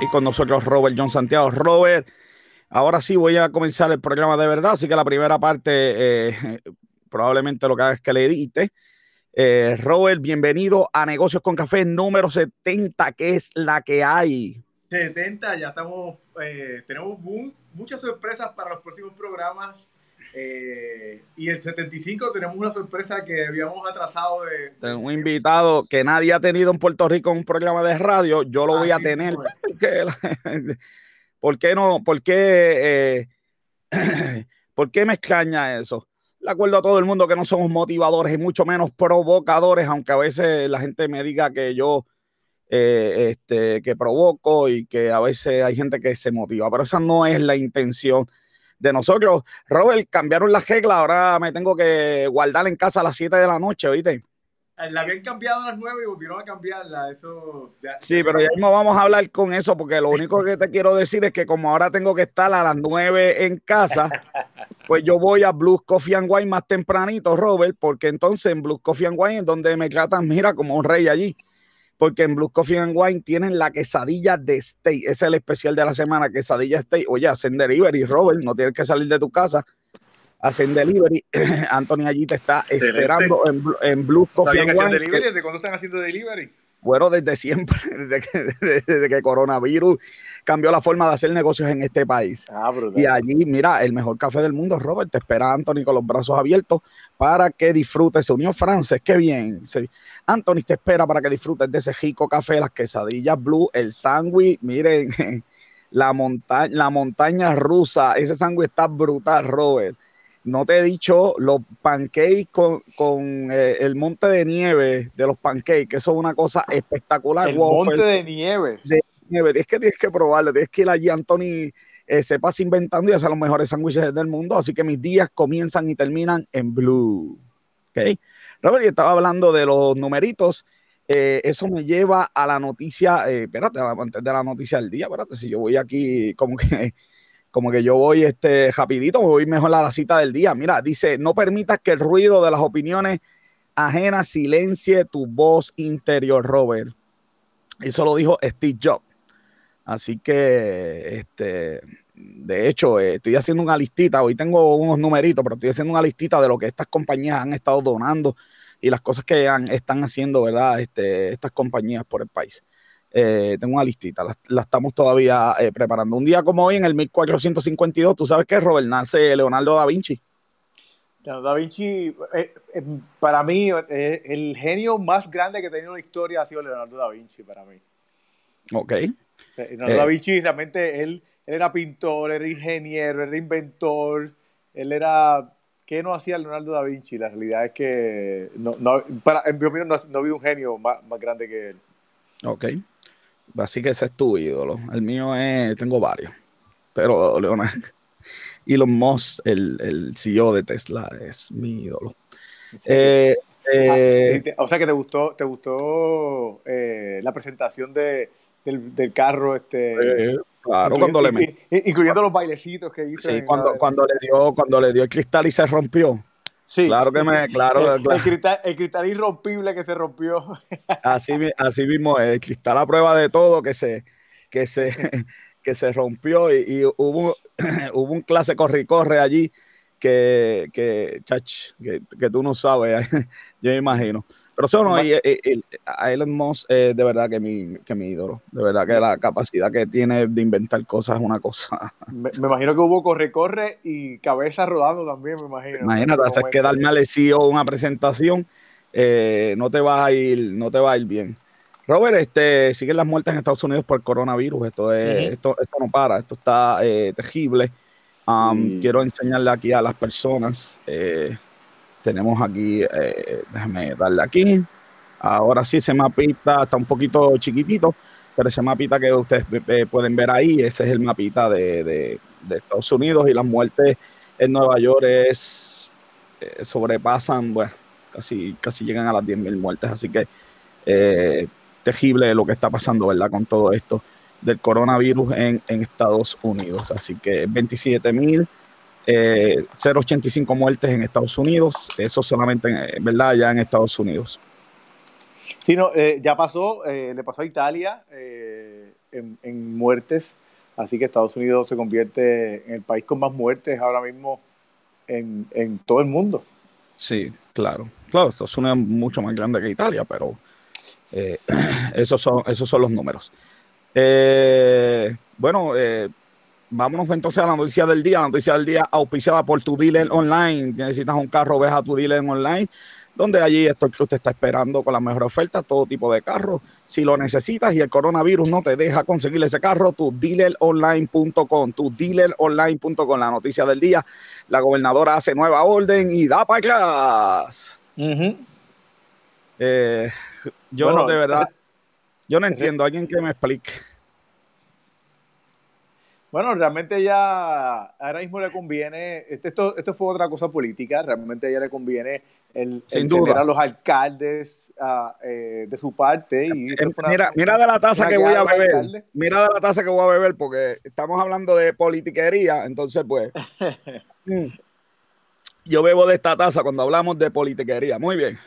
Y con nosotros Robert John Santiago. Robert, ahora sí voy a comenzar el programa de verdad, así que la primera parte eh, probablemente lo que haga es que le edite. Eh, Robert, bienvenido a Negocios con Café número 70, que es la que hay. 70, ya estamos, eh, tenemos muchas sorpresas para los próximos programas. Eh, y el 75 tenemos una sorpresa que habíamos atrasado de, un invitado que nadie ha tenido en Puerto Rico en un programa de radio. Yo lo voy a tener. ¿Por qué no? ¿Por qué, ¿Por qué me extraña eso? Le acuerdo a todo el mundo que no somos motivadores y mucho menos provocadores, aunque a veces la gente me diga que yo eh, este, que provoco y que a veces hay gente que se motiva, pero esa no es la intención de nosotros. Robert, cambiaron las reglas, ahora me tengo que guardar en casa a las 7 de la noche, ¿oíste? La habían cambiado a las 9 y volvieron a cambiarla. Eso, sí, pero ya no vamos a hablar con eso porque lo único que te quiero decir es que como ahora tengo que estar a las 9 en casa, pues yo voy a Blues Coffee and Wine más tempranito, Robert, porque entonces en Blues Coffee and Wine es donde me tratan, mira, como un rey allí. Porque en Blues Coffee and Wine tienen la quesadilla de steak. Ese es el especial de la semana, quesadilla steak. Oye, hacen delivery, Robert, no tienes que salir de tu casa hacen delivery. Anthony allí te está esperando en, en Blue Coffee and Wine. ¿Desde cuándo están haciendo delivery? Bueno, desde siempre, desde que, desde que coronavirus cambió la forma de hacer negocios en este país. Ah, y allí, mira, el mejor café del mundo, Robert, te espera Anthony con los brazos abiertos para que disfrutes. Se unió Frances, qué bien. Anthony te espera para que disfrutes de ese rico café, las quesadillas blue, el sándwich, miren, la, montaña la montaña rusa, ese sándwich está brutal, Robert no te he dicho los pancakes con, eh, el monte de nieve de los pancakes, que eso es una cosa espectacular. El monte de nieve. Es que tienes que probarlo, tienes que ir allí, Anthony, eh, se pasa inventando y hace los mejores sándwiches del mundo. Así que mis días comienzan y terminan en blue. ¿Ok? Robert, y estaba hablando de los numeritos. Eh, eso me lleva a la noticia, espérate, antes de la noticia del día, espérate, si yo voy aquí como que como que yo voy este rapidito, voy mejor a la cita del día. Mira, dice, no permitas que el ruido de las opiniones ajenas silencie tu voz interior, Robert. Eso lo dijo Steve Jobs. Así que, este, de hecho, eh, estoy haciendo una listita, hoy tengo unos numeritos, pero estoy haciendo una listita de lo que estas compañías han estado donando y las cosas que están haciendo, ¿verdad? Este, estas compañías por el país. Eh, tengo una listita, la, estamos todavía eh, preparando. Un día como hoy, en el 1452, ¿tú sabes qué, Robert? Nace Leonardo da Vinci. Leonardo da Vinci, eh, para mí, el genio más grande que ha tenido la historia ha sido Leonardo da Vinci, para mí. Ok. Leonardo da Vinci, realmente, él, era pintor, era ingeniero, era inventor, él era... ¿Qué no hacía Leonardo da Vinci? La realidad es que, no, para, en mi opinión, no, ha habido un genio más, más grande que él. Ok. Así que ese es tu ídolo. El mío es, tengo varios. Pero Leonardo, Elon Musk, el, el CEO de Tesla, es mi ídolo. Eh, eh, ah, o sea que te gustó, te gustó eh, la presentación de, del, carro, este. claro, cuando le incluyendo los bailecitos que hizo. Sí, cuando, cuando le dio, cuando le dio el cristal y se rompió. Sí. Claro que me, claro. El, cristal, el cristal, irrompible que se rompió. Así, así mismo, el cristal a prueba de todo que se, que se, que se rompió y, hubo, hubo un clase corre corre allí que, que, chach, que, que, tú no sabes, yo me imagino. Pero eso no, y, a Elon Musk es de verdad que mi, que mi ídolo. De verdad que la capacidad que tiene de inventar cosas es una cosa. Me, imagino que hubo corre-corre y cabeza rodando también, me imagino. Imagínate, hacer que darme al CEO una presentación, eh, no te va a ir, no te va a ir bien. Robert, este, siguen las muertes en Estados Unidos por coronavirus. Esto, es, esto, esto no para, esto está eh, terrible. Um, quiero enseñarle aquí a las personas. Eh, tenemos aquí, eh, déjame darle aquí. Ahora sí, ese mapita está un poquito chiquitito, pero ese mapita que ustedes pueden ver ahí, ese es el mapita de, Estados Unidos y las muertes en Nueva York es, eh, sobrepasan, bueno, casi, casi llegan a las 10.000 muertes. Así que terrible lo que está pasando, ¿verdad? Con todo esto del coronavirus en, Estados Unidos. Así que 27 mil 0.85 muertes en Estados Unidos, eso solamente, en, ¿verdad? Ya en Estados Unidos. Sí, no, ya pasó, le pasó a Italia en, en muertes Así que Estados Unidos se convierte en el país con más muertes ahora mismo en, en todo el mundo. Sí, claro. Claro, Estados Unidos es mucho más grande que Italia, pero eh, esos, son, esos son los números. Eh, bueno, eh, vámonos entonces a la noticia del día. La noticia del día auspiciada por tu dealer online. Necesitas un carro, ves a tu dealer online donde allí esto Cruz te está esperando con la mejor oferta, todo tipo de carros. Si lo necesitas y el coronavirus no te deja conseguir ese carro, tu dealeronline.com, tu dealeronline.com, la noticia del día. La gobernadora hace nueva orden y da para atrás. Eh, yo de verdad, yo no entiendo, alguien que me explique. Bueno, realmente ya ahora mismo le conviene, este, esto, esto fue otra cosa política, realmente ya le conviene el, tener a los alcaldes ah, eh, de su parte. Y eh, mira, mira de la taza que voy a beber, mira de la taza que voy a beber, porque estamos hablando de politiquería, entonces pues... Mm, yo bebo de esta taza cuando hablamos de politiquería. Muy bien.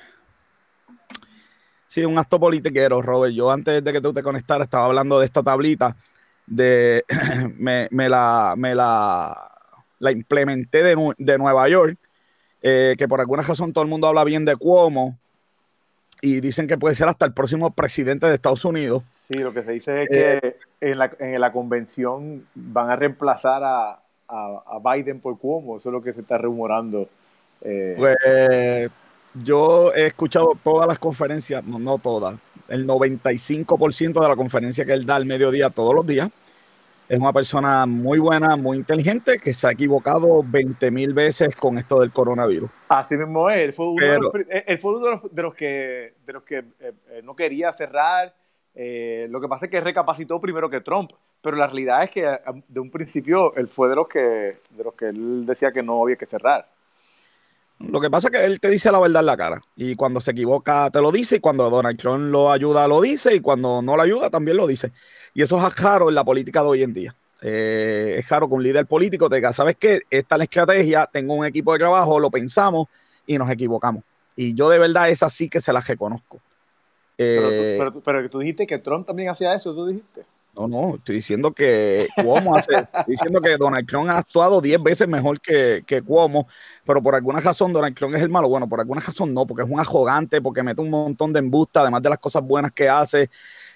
Sí, un acto politiquero, Robert. Yo antes de que tú te conectaras estaba hablando de esta tablita de me, la, me la, la implementé de, de Nueva York, eh, que por alguna razón todo el mundo habla bien de Cuomo y dicen que puede ser hasta el próximo presidente de Estados Unidos. Sí, lo que se dice es que eh, en, la, en, la, convención van a reemplazar a, a, Biden por Cuomo, eso es lo que se está rumorando. Eh. Pues yo he escuchado todas las conferencias, no, no todas, el 95% de la conferencia que él da al mediodía todos los días. Es una persona muy buena, muy inteligente, que se ha equivocado 20 mil veces con esto del coronavirus. Así mismo es. Él fue uno, de, los, de, los, que, de los que eh, eh, no quería cerrar. Eh, lo que pasa es que recapacitó primero que Trump. Pero la realidad es que de un principio él fue de los que, de los que él decía que no había que cerrar. Lo que pasa es que él te dice la verdad en la cara. Y cuando se equivoca, te lo dice. Y cuando Donald Trump lo ayuda, lo dice. Y cuando no lo ayuda, también lo dice. Y eso es raro en la política de hoy en día. Eh, es raro que un líder político te diga, ¿sabes qué? Esta es la estrategia, tengo un equipo de trabajo, lo pensamos y nos equivocamos. Y yo de verdad es así que se la reconozco. pero, tú, eh, pero, tú dijiste que Trump también hacía eso, tú dijiste. No, no, estoy diciendo que Cuomo hace, diciendo que Donald Trump ha actuado 10 veces mejor que, que Cuomo, pero por alguna razón Donald Trump es el malo. Bueno, por alguna razón no, porque es un arrogante, porque mete un montón de embusta, además de las cosas buenas que hace.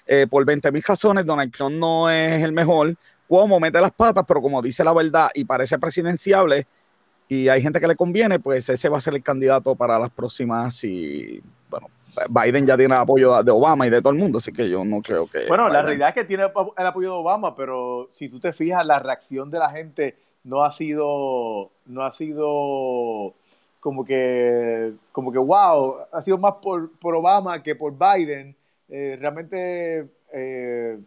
Eh, por 20 mil razones, Donald Trump no es el mejor. Cuomo mete las patas, pero como dice la verdad y parece presidenciable, y hay gente que le conviene, pues ese va a ser el candidato para las próximas y Biden ya tiene el apoyo de Obama y de todo el mundo, así que yo no creo que... Bueno, la realidad es que tiene el apoyo de Obama, pero si tú te fijas, la reacción de la gente no ha sido, no ha sido como que, como que wow, ha sido más por, Obama que por Biden. Eh, realmente eh,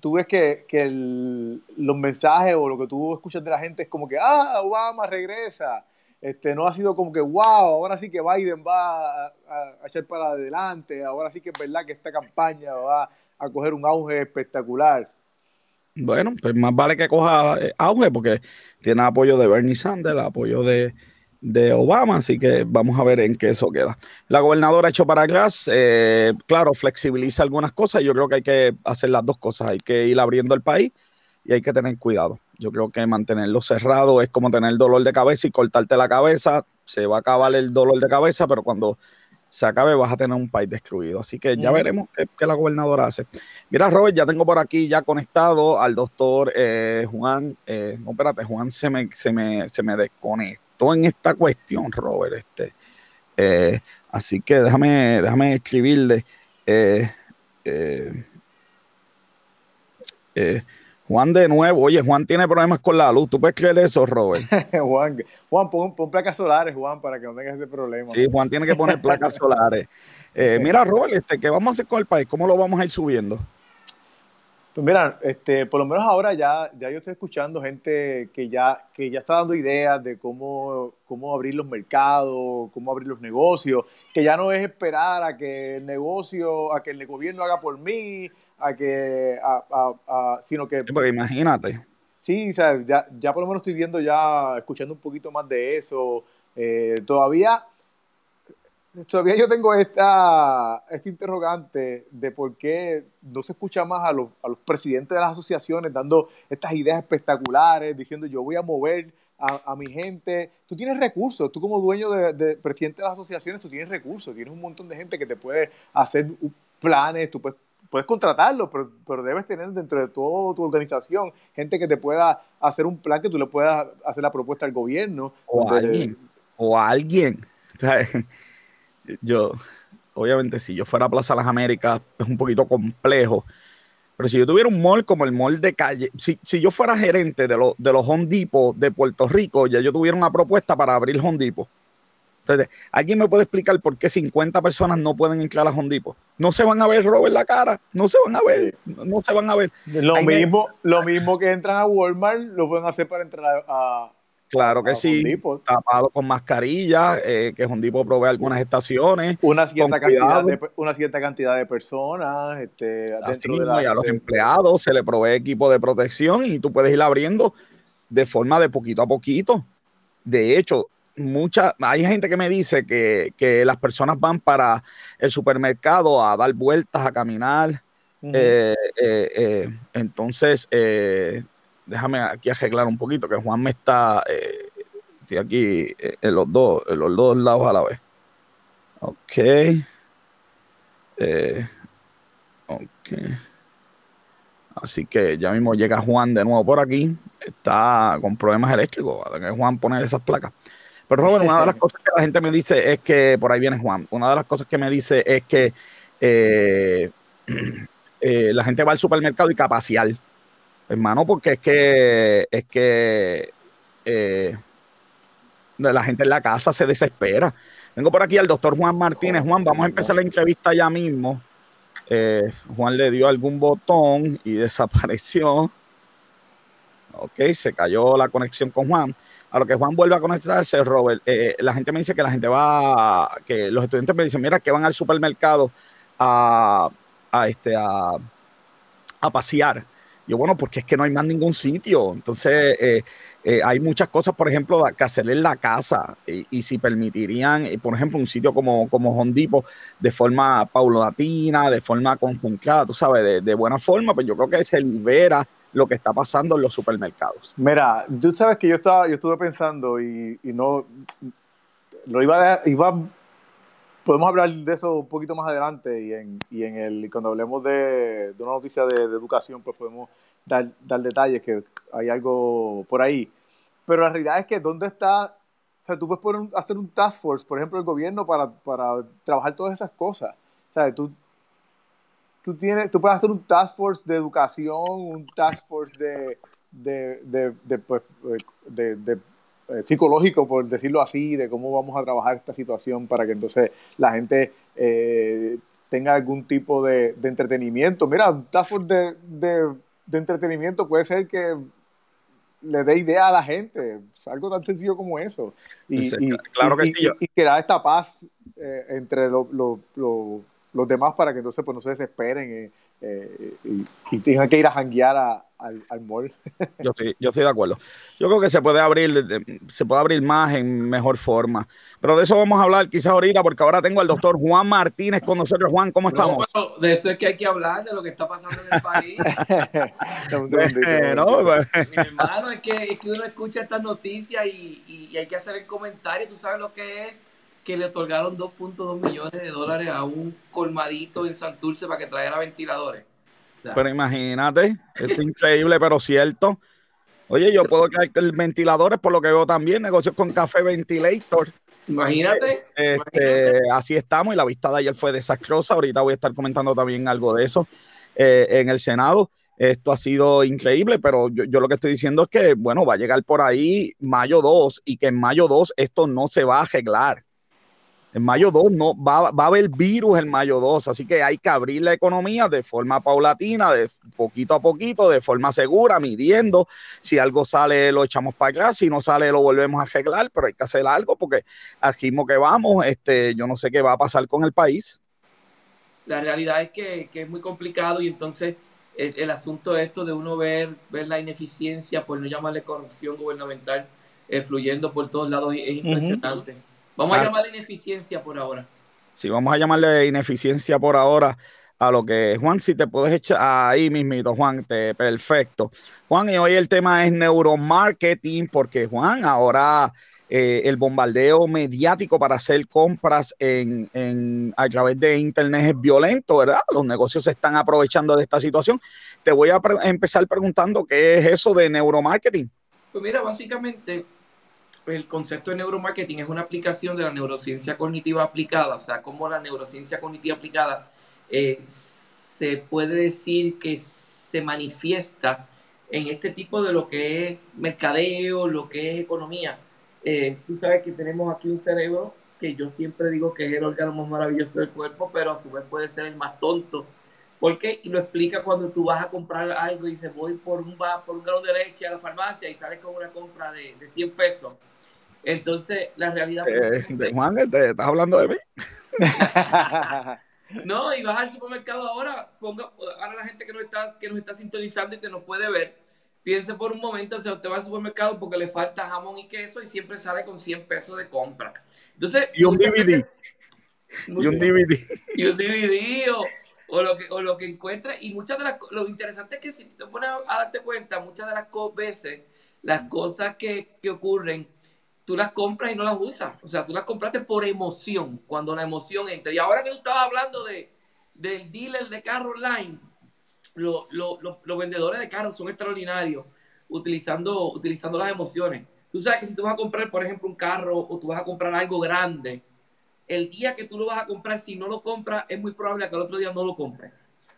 tú ves que, los mensajes o lo que tú escuchas de la gente es como que, ah, Obama regresa. Este, no ha sido como que, wow, ahora sí que Biden va a, echar para adelante, ahora sí que es verdad que esta campaña va a coger un auge espectacular. Bueno, pues más vale que coja eh, auge porque tiene apoyo de Bernie Sanders, apoyo de, Obama, así que vamos a ver en qué eso queda. La gobernadora ha hecho para atrás, eh, claro, flexibiliza algunas cosas, yo creo que hay que hacer las dos cosas, hay que ir abriendo el país y hay que tener cuidado. Yo creo que mantenerlo cerrado es como tener dolor de cabeza y cortarte la cabeza. Se va a acabar el dolor de cabeza, pero cuando se acabe vas a tener un país destruido. Así que ya veremos qué, la gobernadora hace. Mira, Robert, ya tengo por aquí ya conectado al doctor eh, Juan. Eh, no, espérate, Juan se me, se, me, se me desconectó en esta cuestión, Robert. Este, eh, así que déjame, déjame escribirle. Juan de nuevo, oye, Juan tiene problemas con la luz. ¿Tú puedes creer eso, Robert? Juan, Juan pon, placas solares, Juan, para que no tengas ese problema. Sí, Juan tiene que poner placas solares. Eh, mira, Robert, este, ¿qué vamos a hacer con el país? ¿Cómo lo vamos a ir subiendo? Pues mira, este, por lo menos ahora ya, ya yo estoy escuchando gente que ya, que ya está dando ideas de cómo, cómo abrir los mercados, cómo abrir los negocios, que ya no es esperar a que el negocio, a que el gobierno haga por mí, a que, a, a, sino que... porque imagínate. Sí, ya, ya por lo menos estoy viendo ya, escuchando un poquito más de eso. Eh, todavía, todavía yo tengo esta, este interrogante de por qué no se escucha más a los, a los presidentes de las asociaciones dando estas ideas espectaculares, diciendo yo voy a mover a, mi gente. Tú tienes recursos, tú como dueño de, presidente de las asociaciones, tú tienes recursos, tienes un montón de gente que te puede hacer planes, tú puedes, puedes contratarlo, pero, pero debes tener dentro de toda tu organización gente que te pueda hacer un plan que tú le puedas hacer la propuesta al gobierno. O alguien, o alguien. Yo, obviamente, si yo fuera a Plaza Las Américas, es un poquito complejo pero si yo tuviera un mall como el mall de calle, si, yo fuera gerente de, de los Home Depot de Puerto Rico, ya yo tuviera una propuesta para abrir Home Depot. Entonces, ¿alguien me puede explicar por qué 50 personas no pueden entrar a Home Depot? No se van a ver Robert la cara, no se van a ver, no se van a ver. Lo mismo, lo mismo que entran a Walmart, lo pueden hacer para entrar a, Claro que sí, tapado con mascarilla, eh, que Hondipo provee algunas estaciones. Una cierta, cantidad de, una cierta cantidad de personas. Este, y a los empleados se le provee equipo de protección y tú puedes ir abriendo de forma de poquito a poquito. De hecho, mucha, hay gente que me dice que, las personas van para el supermercado a dar vueltas, a caminar. Eh, eh, entonces, déjame aquí arreglar un poquito, que Juan me está, eh, estoy aquí eh, en los dos, en los dos lados a la vez. Ok. Eh, ok. Así que ya mismo llega Juan de nuevo por aquí. Está con problemas eléctricos. Juan poner esas placas. Pero Robert, una de las cosas que la gente me dice es que, por ahí viene Juan, una de las cosas que me dice es que la gente va al supermercado y capacial hermano, porque es que, es que eh, la gente en la casa se desespera. Vengo por aquí al doctor Juan Martínez. Juan, vamos a empezar la entrevista ya mismo. Eh, Juan le dio algún botón y desapareció. Ok, se cayó la conexión con Juan. A lo que Juan vuelve a conectarse, Robert, eh, la gente me dice que la gente va, que los estudiantes me dicen, mira, que van al supermercado a, este, a, pasear yo, bueno, porque es que no hay más ningún sitio. Entonces, eh, eh, hay muchas cosas, por ejemplo, que hacer en la casa. Y, si permitirían, eh, por ejemplo, un sitio como, como Hondipo de forma paulatina, de forma conjuntada, tú sabes, de, buena forma, pues yo creo que se libera lo que está pasando en los supermercados. Mira, tú sabes que yo estaba, yo estuve pensando y, no lo iba a, iba podemos hablar de eso un poquito más adelante y en, y en el cuando hablemos de, una noticia de, educación, pues podemos dar, dar detalles que hay algo por ahí. Pero la realidad es que dónde está, o sea, tú puedes poner, hacer un task force, por ejemplo, el gobierno para, para trabajar todas esas cosas. O sea, tú, tú, tienes, tú puedes hacer un task force de educación, un task force de, de, de, de, pues, de, de eh, psicológico, por decirlo así, de cómo vamos a trabajar esta situación para que entonces la gente eh, tenga algún tipo de, entretenimiento. Mira, un task de, de, entretenimiento puede ser que le dé idea a la gente, algo tan sencillo como eso. Y, claro que y, crear esta paz eh, entre los demás para que entonces pues, no se desesperen y, tengan que ir a janguear a, al, al mall. Yo estoy, yo estoy de acuerdo. Yo creo que se puede abrir, se puede abrir más en mejor forma. Pero de eso vamos a hablar quizás ahorita, porque ahora tengo al doctor Juan Martínez con nosotros. Juan, ¿cómo estamos? de eso es que hay que hablar, de lo que está pasando en el país. no, pues. Mi hermano, es que, es que uno escucha estas noticias y, y, hay que hacer el comentario. Tú sabes lo que es que le otorgaron 2.2 millones de dólares a un colmadito en Santurce para que traiga ventiladores pero imagínate, es increíble, pero cierto. Oye, yo puedo caer el ventiladores, por lo que veo también, negocios con café ventilator. Imagínate, este, Así estamos y la vista de ayer fue desastrosa. Ahorita voy a estar comentando también algo de eso eh, en el Senado. Esto ha sido increíble, pero yo, yo, lo que estoy diciendo es que, bueno, va a llegar por ahí mayo 2 y que en mayo 2 esto no se va a arreglar. En mayo 2 no, va, a haber virus en mayo 2, así que hay que abrir la economía de forma paulatina, de poquito a poquito, de forma segura, midiendo. Si algo sale, lo echamos para atrás, si no sale, lo volvemos a arreglar, pero hay que hacer algo porque al ritmo que vamos, este, yo no sé qué va a pasar con el país. La realidad es que, es muy complicado y entonces el, asunto de esto de uno ver, ver la ineficiencia, por no llamarle corrupción gubernamental, eh, fluyendo por todos lados, es impresionante. Vamos a llamarle ineficiencia por ahora. Sí, vamos a llamarle ineficiencia por ahora a lo que Juan, si te puedes echar ahí mismito, Juan, te, perfecto. Juan, y hoy el tema es neuromarketing, porque Juan, ahora eh, el bombardeo mediático para hacer compras en, a través de Internet es violento, ¿verdad? Los negocios se están aprovechando de esta situación. Te voy a empezar preguntando qué es eso de neuromarketing. Pues mira, básicamente el concepto de neuromarketing es una aplicación de la neurociencia cognitiva aplicada, o sea, cómo la neurociencia cognitiva aplicada eh, se puede decir que se manifiesta en este tipo de lo que es mercadeo, lo que es economía. Eh, tú sabes que tenemos aquí un cerebro que yo siempre digo que es el órgano más maravilloso del cuerpo, pero a su vez puede ser el más tonto. ¿Por qué? Y lo explica cuando tú vas a comprar algo y dices, voy por un, por un galón de leche a la farmacia y sales con una compra de, de 100 pesos. Entonces, la realidad... Eh, Juan, ¿estás hablando de mí? No, y vas al supermercado ahora, ponga, ahora la gente que nos está, que nos está sintonizando y que nos puede ver, piense por un momento, si usted va al supermercado porque le falta jamón y queso y siempre sale con 100 pesos de compra. Entonces, y un DVD. y un DVD. Y un DVD o, lo que, o lo que encuentre. Y muchas de las lo interesante es que si te pones a, darte cuenta, muchas de las veces, las cosas que, que ocurren tú las compras y no las usas. O sea, tú las compraste por emoción, cuando la emoción entra. Y ahora que tú estabas hablando de, del dealer de carro online, los vendedores de carros son extraordinarios utilizando, utilizando las emociones. Tú sabes que si tú vas a comprar, por ejemplo, un carro o tú vas a comprar algo grande, el día que tú lo vas a comprar, si no lo compras, es muy probable que el otro día no lo compres.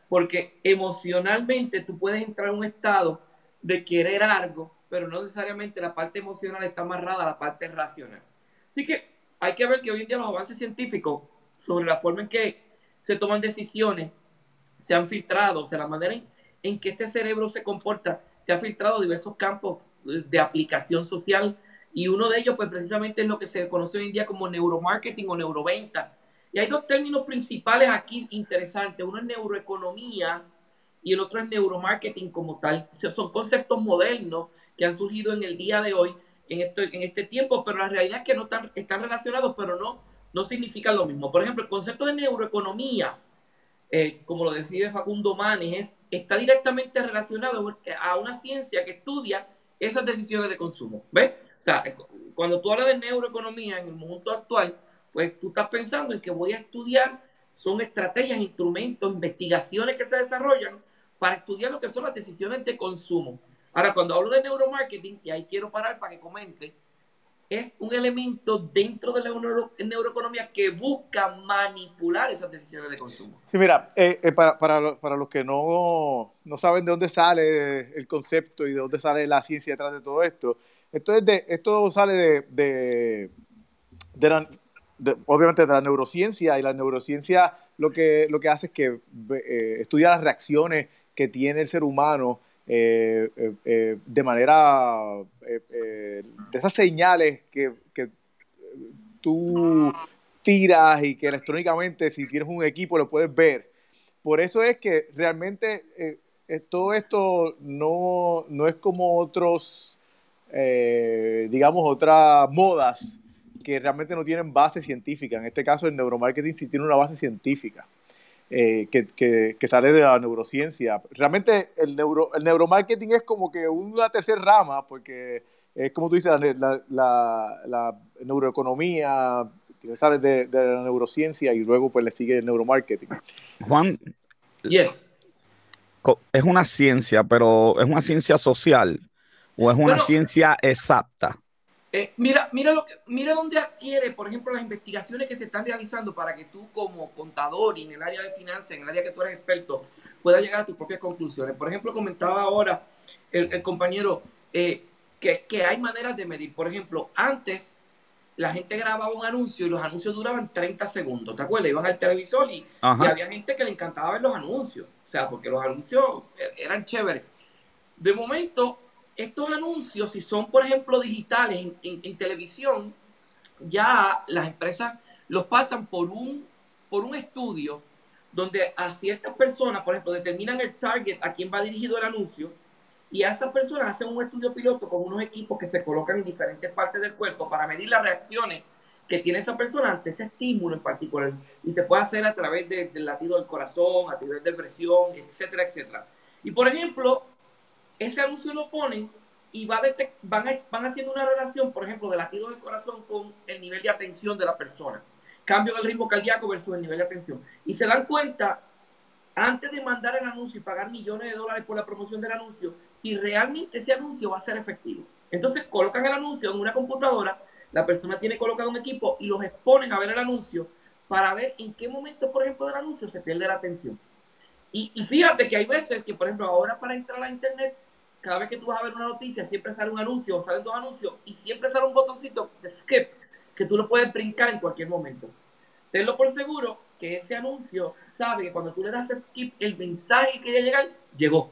Porque emocionalmente tú puedes entrar en un estado de querer algo pero no necesariamente la parte emocional está amarrada a la parte racional. Así que hay que ver que hoy en día los avances científicos sobre la forma en que se toman decisiones se han filtrado, o sea, la manera en, que este cerebro se comporta, se ha filtrado diversos campos de aplicación social y uno de ellos, pues precisamente es lo que se conoce hoy en día como neuromarketing o neuroventa. Y hay dos términos principales aquí interesantes. Uno es neuroeconomía y el otro es neuromarketing como tal. O sea, son conceptos modernos que han surgido en el día de hoy, en, esto, en este tiempo, pero la realidad es que no están, están relacionados, pero no, no significan lo mismo. Por ejemplo, el concepto de neuroeconomía, eh, como lo decía Facundo Manes, está directamente relacionado a una ciencia que estudia esas decisiones de consumo. ¿Ves? O sea, cuando tú hablas de neuroeconomía en el mundo actual, pues tú estás pensando en que voy a estudiar, son estrategias, instrumentos, investigaciones que se desarrollan para estudiar lo que son las decisiones de consumo. Ahora, cuando hablo de neuromarketing, y ahí quiero parar para que comente, es un elemento dentro de la neuroeconomía que busca manipular esas decisiones de consumo. Sí, mira, eh, eh, para, para, para, los que no, no, saben de dónde sale el concepto y de dónde sale la ciencia detrás de todo esto, esto, esto sale de, de, obviamente de la neurociencia y la neurociencia lo que, lo que hace es que eh, estudia las reacciones que tiene el ser humano eh, eh, de manera, de esas señales que, que, tú tiras y que electrónicamente si tienes un equipo lo puedes ver. Por eso es que realmente todo esto no, no, es como otros, digamos, otras modas que realmente no tienen base científica. En este caso, el neuromarketing sí tiene una base científica. Eh, que, que, sale de la neurociencia. Realmente el, neuro, el neuromarketing es como que una tercera rama, porque es como tú dices, la, la, la, neuroeconomía, que sale de, de, la neurociencia y luego pues le sigue el neuromarketing. Juan, yes. es una ciencia, pero es una ciencia social o es una ciencia exacta. Eh, mira, mira, lo que, mira dónde adquiere, por ejemplo, las investigaciones que se están realizando para que tú como contador y en el área de finanzas, en el área que tú eres experto, puedas llegar a tus propias conclusiones. Por ejemplo, comentaba ahora el, compañero eh, que, que, hay maneras de medir. Por ejemplo, antes la gente grababa un anuncio y los anuncios duraban 30 segundos, ¿te acuerdas? Iban al televisor y, y había gente que le encantaba ver los anuncios, o sea, porque los anuncios e, eran chéveres. De momento, estos anuncios, si son, por ejemplo, digitales en, televisión, ya las empresas los pasan por un, por un estudio donde a ciertas personas, por ejemplo, determinan el target a quién va dirigido el anuncio y a esas personas hacen un estudio piloto con unos equipos que se colocan en diferentes partes del cuerpo para medir las reacciones que tiene esa persona ante ese estímulo en particular. Y se puede hacer a través del latido del corazón, a través de presión, etcétera, etcétera. Y por ejemplo, ese anuncio lo ponen y va van, van haciendo una relación, por ejemplo, del latido del corazón con el nivel de atención de la persona. Cambio del ritmo cardíaco versus el nivel de atención. Y se dan cuenta antes de mandar el anuncio y pagar millones de dólares por la promoción del anuncio, si realmente ese anuncio va a ser efectivo. Entonces colocan el anuncio en una computadora, la persona tiene colocado un equipo y los exponen a ver el anuncio para ver en qué momento, por ejemplo, del anuncio se pierde la atención. Y fíjate que hay veces que, por ejemplo, ahora para entrar a internet, cada vez que tú vas a ver una noticia, siempre sale un anuncio o salen dos anuncios y siempre sale un botoncito de skip que tú lo puedes brincar en cualquier momento. Tenlo por seguro que ese anuncio sabe que cuando tú le das skip, el mensaje que quería llegar llegó.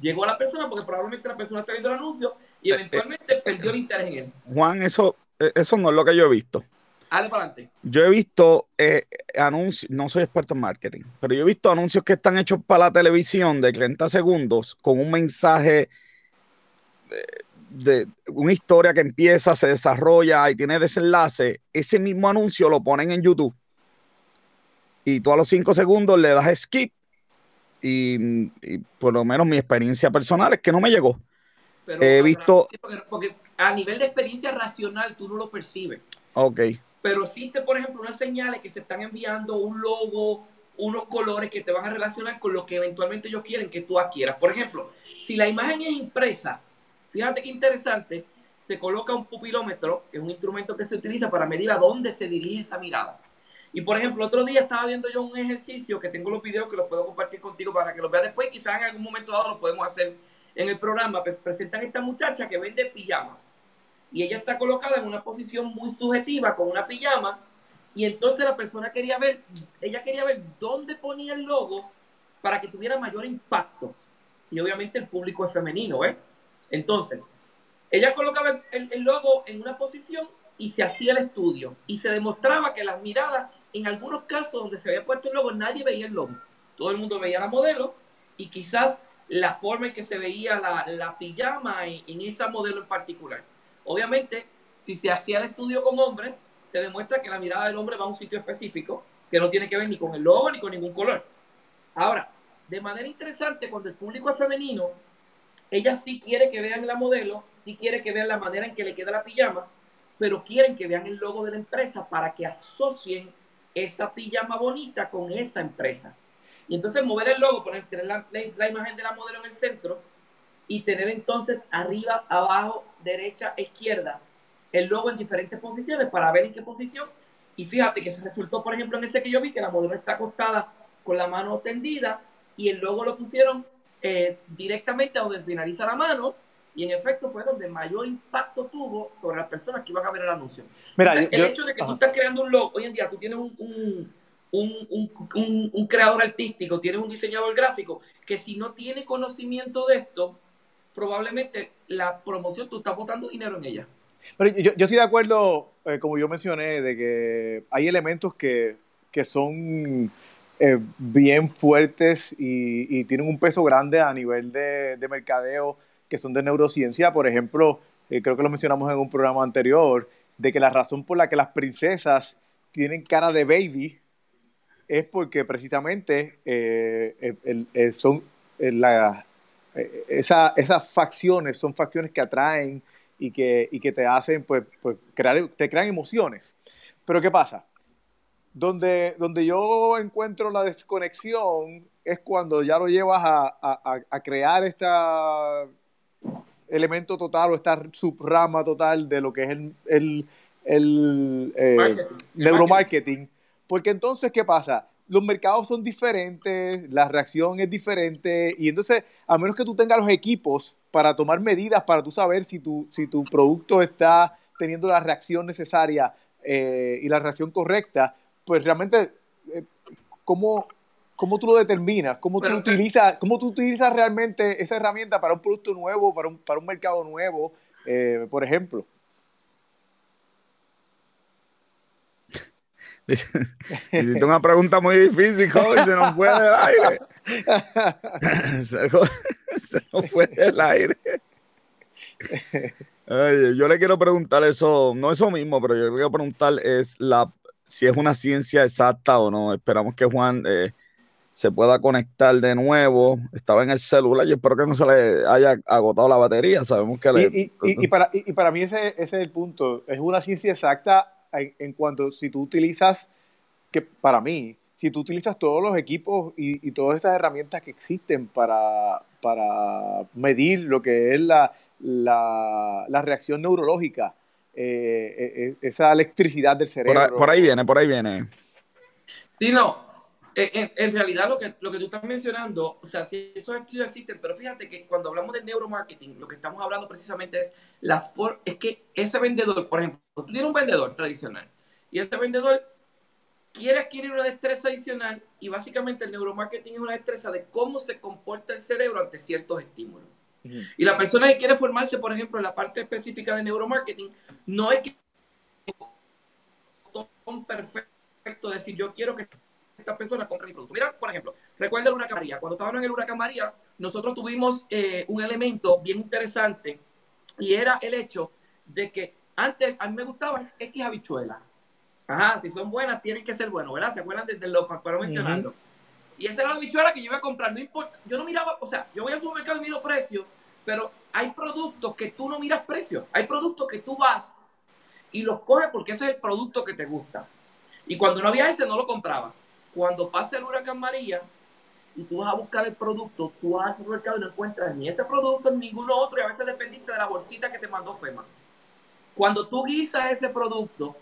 Llegó a la persona porque probablemente la persona está viendo el anuncio y eventualmente perdió el interés en él. Juan, eso, eh, eso no es lo que yo he visto. Dale para adelante. Yo he visto eh, anuncios, no soy experto en marketing, pero yo he visto anuncios que están hechos para la televisión de 30 segundos con un mensaje de una historia que empieza, se desarrolla y tiene desenlace, ese mismo anuncio lo ponen en YouTube. Y tú a los cinco segundos le das skip. Y, por lo menos mi experiencia personal es que no me llegó. He visto. porque, a nivel de experiencia racional tú no lo percibes. Ok. Pero existe, por ejemplo, unas señales que se están enviando, un logo, unos colores que te van a relacionar con lo que eventualmente ellos quieren que tú adquieras. Por ejemplo, si la imagen es impresa, Fíjate qué interesante, se coloca un pupilómetro, que es un instrumento que se utiliza para medir a dónde se dirige esa mirada. Y por ejemplo, otro día estaba viendo yo un ejercicio que tengo los videos que los puedo compartir contigo para que los veas después. Quizás en algún momento dado lo podemos hacer en el programa. Pues presentan esta muchacha que vende pijamas. Y ella está colocada en una posición muy subjetiva con una pijama. Y entonces la persona quería ver, ella quería ver dónde ponía el logo para que tuviera mayor impacto. Y obviamente el público es femenino, ¿eh? Entonces, ella colocaba el, logo en una posición y se hacía el estudio. Y se demostraba que las miradas, en algunos casos donde se había puesto el logo, nadie veía el logo. Todo el mundo veía la modelo y quizás la forma en que se veía la, pijama en, en esa modelo en particular. Obviamente, si se hacía el estudio con hombres, se demuestra que la mirada del hombre va a un sitio específico que no tiene que ver ni con el logo ni con ningún color. Ahora, de manera interesante, cuando el público es femenino, ella sí quiere que vean la modelo, sí quiere que vean la manera en que le queda la pijama, pero quieren que vean el logo de la empresa para que asocien esa pijama bonita con esa empresa. Y entonces mover el logo, poner, tener la, imagen de la modelo en el centro y tener entonces arriba, abajo, derecha, izquierda, el logo en diferentes posiciones para ver en qué posición. Y fíjate que se resultó, por ejemplo, en ese que yo vi, que la modelo está acostada con la mano tendida y el logo lo pusieron eh, directamente a donde finaliza la mano y en efecto fue donde mayor impacto tuvo sobre las personas que iban a ver el anuncio. Mira, el hecho de que tú estás creando un logo, hoy en día tú tienes un, un, un, un, creador artístico, tienes un diseñador gráfico, que si no tiene conocimiento de esto, probablemente la promoción tú estás botando dinero en ella. Pero yo, estoy de acuerdo, eh, como yo mencioné, de que hay elementos que, que son eh, bien fuertes y, tienen un peso grande a nivel de, mercadeo que son de neurociencia. Por ejemplo, eh, creo que lo mencionamos en un programa anterior, de que la razón por la que las princesas tienen cara de baby es porque precisamente son la, esas facciones son facciones que atraen y que, y que te hacen pues, pues crear, te crean emociones. Pero ¿qué pasa? Donde, donde yo encuentro la desconexión es cuando ya lo llevas a, crear este elemento total o esta subrama total de lo que es el, el, eh, neuromarketing. Porque entonces, ¿qué pasa? Los mercados son diferentes, la reacción es diferente y entonces, a menos que tú tengas los equipos para tomar medidas, para tú saber si tu, si tu producto está teniendo la reacción necesaria eh, y la reacción correcta, pues realmente, eh, ¿cómo, ¿cómo, tú lo determinas? ¿Cómo tú, utilizas, ¿Cómo tú utilizas realmente esa herramienta para un producto nuevo, para un, para un mercado nuevo, eh, por ejemplo? Hiciste una pregunta muy difícil, joven, se nos fue del aire. se, nos fue del aire. yo le quiero preguntar eso, no eso mismo, pero yo le quiero preguntar es la, si es una ciencia exacta o no. Esperamos que Juan eh, se pueda conectar de nuevo. Estaba en el celular y espero que no se le haya agotado la batería. Sabemos que le... y, para, y, para, mí ese, ese, es el punto. Es una ciencia exacta en, cuanto si tú utilizas, que para mí, si tú utilizas todos los equipos y, todas esas herramientas que existen para, para medir lo que es la, la, la reacción neurológica, eh, eh, eh, esa electricidad del cerebro. Por ahí, viene, por ahí viene. Sí, no. En, en, realidad lo que, lo que tú estás mencionando, o sea, si esos estudios existen, pero fíjate que cuando hablamos de neuromarketing, lo que estamos hablando precisamente es la for es que ese vendedor, por ejemplo, tú tienes un vendedor tradicional y ese vendedor quiere adquirir una destreza adicional y básicamente el neuromarketing es una destreza de cómo se comporta el cerebro ante ciertos estímulos. Y la persona que quiere formarse, por ejemplo, en la parte específica de neuromarketing, no es que perfecto decir yo quiero que esta persona compre mi producto. Mira, por ejemplo, recuerda el huracán María. Cuando estábamos en el huracán María, nosotros tuvimos eh, un elemento bien interesante y era el hecho de que antes a mí me gustaban X habichuelas. Ajá, si son buenas, tienen que ser buenas, ¿verdad? ¿Se acuerdan desde lo que mencionando? Y esa era la habichuela que yo iba a comprar. No importa, yo no miraba, o sea, yo voy al supermercado y miro precios, pero hay productos que tú no miras precios. Hay productos que tú vas y los coges porque ese es el producto que te gusta. Y cuando no había ese, no lo compraba. Cuando pasa el huracán María y tú vas a buscar el producto, tú vas al supermercado y no encuentras ni ese producto ni ninguno otro y a veces dependiste de la bolsita que te mandó FEMA. Cuando tú guisas ese producto,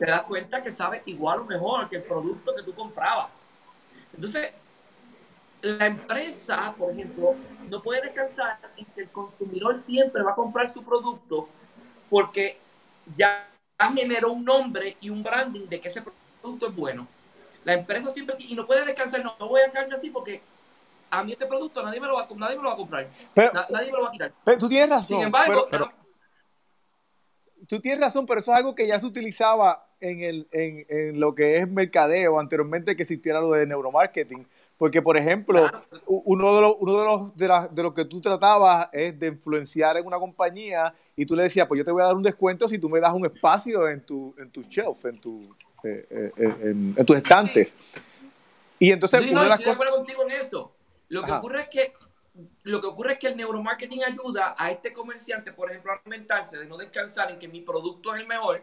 te das cuenta que sabe igual o mejor que el producto que tú comprabas. Entonces, la empresa, por ejemplo, no puede descansar en que el consumidor siempre va a comprar su producto porque ya generó un nombre y un branding de que ese producto es bueno. La empresa siempre, y no puede descansar, no, voy a quedarme así porque a mí este producto nadie me lo va, nadie me lo va a comprar. nadie me lo va a quitar. Pero tú tienes razón. Sin embargo, tú tienes razón, pero eso es algo que ya se utilizaba en, el, en, en lo que es mercadeo anteriormente que existiera lo de neuromarketing. Porque, por ejemplo, uno, de los, uno de, los, de, la, de lo que tú tratabas es de influenciar en una compañía y tú le decías, pues yo te voy a dar un descuento si tú me das un espacio en tu, en tu shelf, en, tu, eh, eh, eh, en, tus estantes. Y entonces, una de las cosas... contigo en esto. Lo que ocurre es que lo que ocurre es que el neuromarketing ayuda a este comerciante, por ejemplo, a alimentarse, de no descansar en que mi producto es el mejor,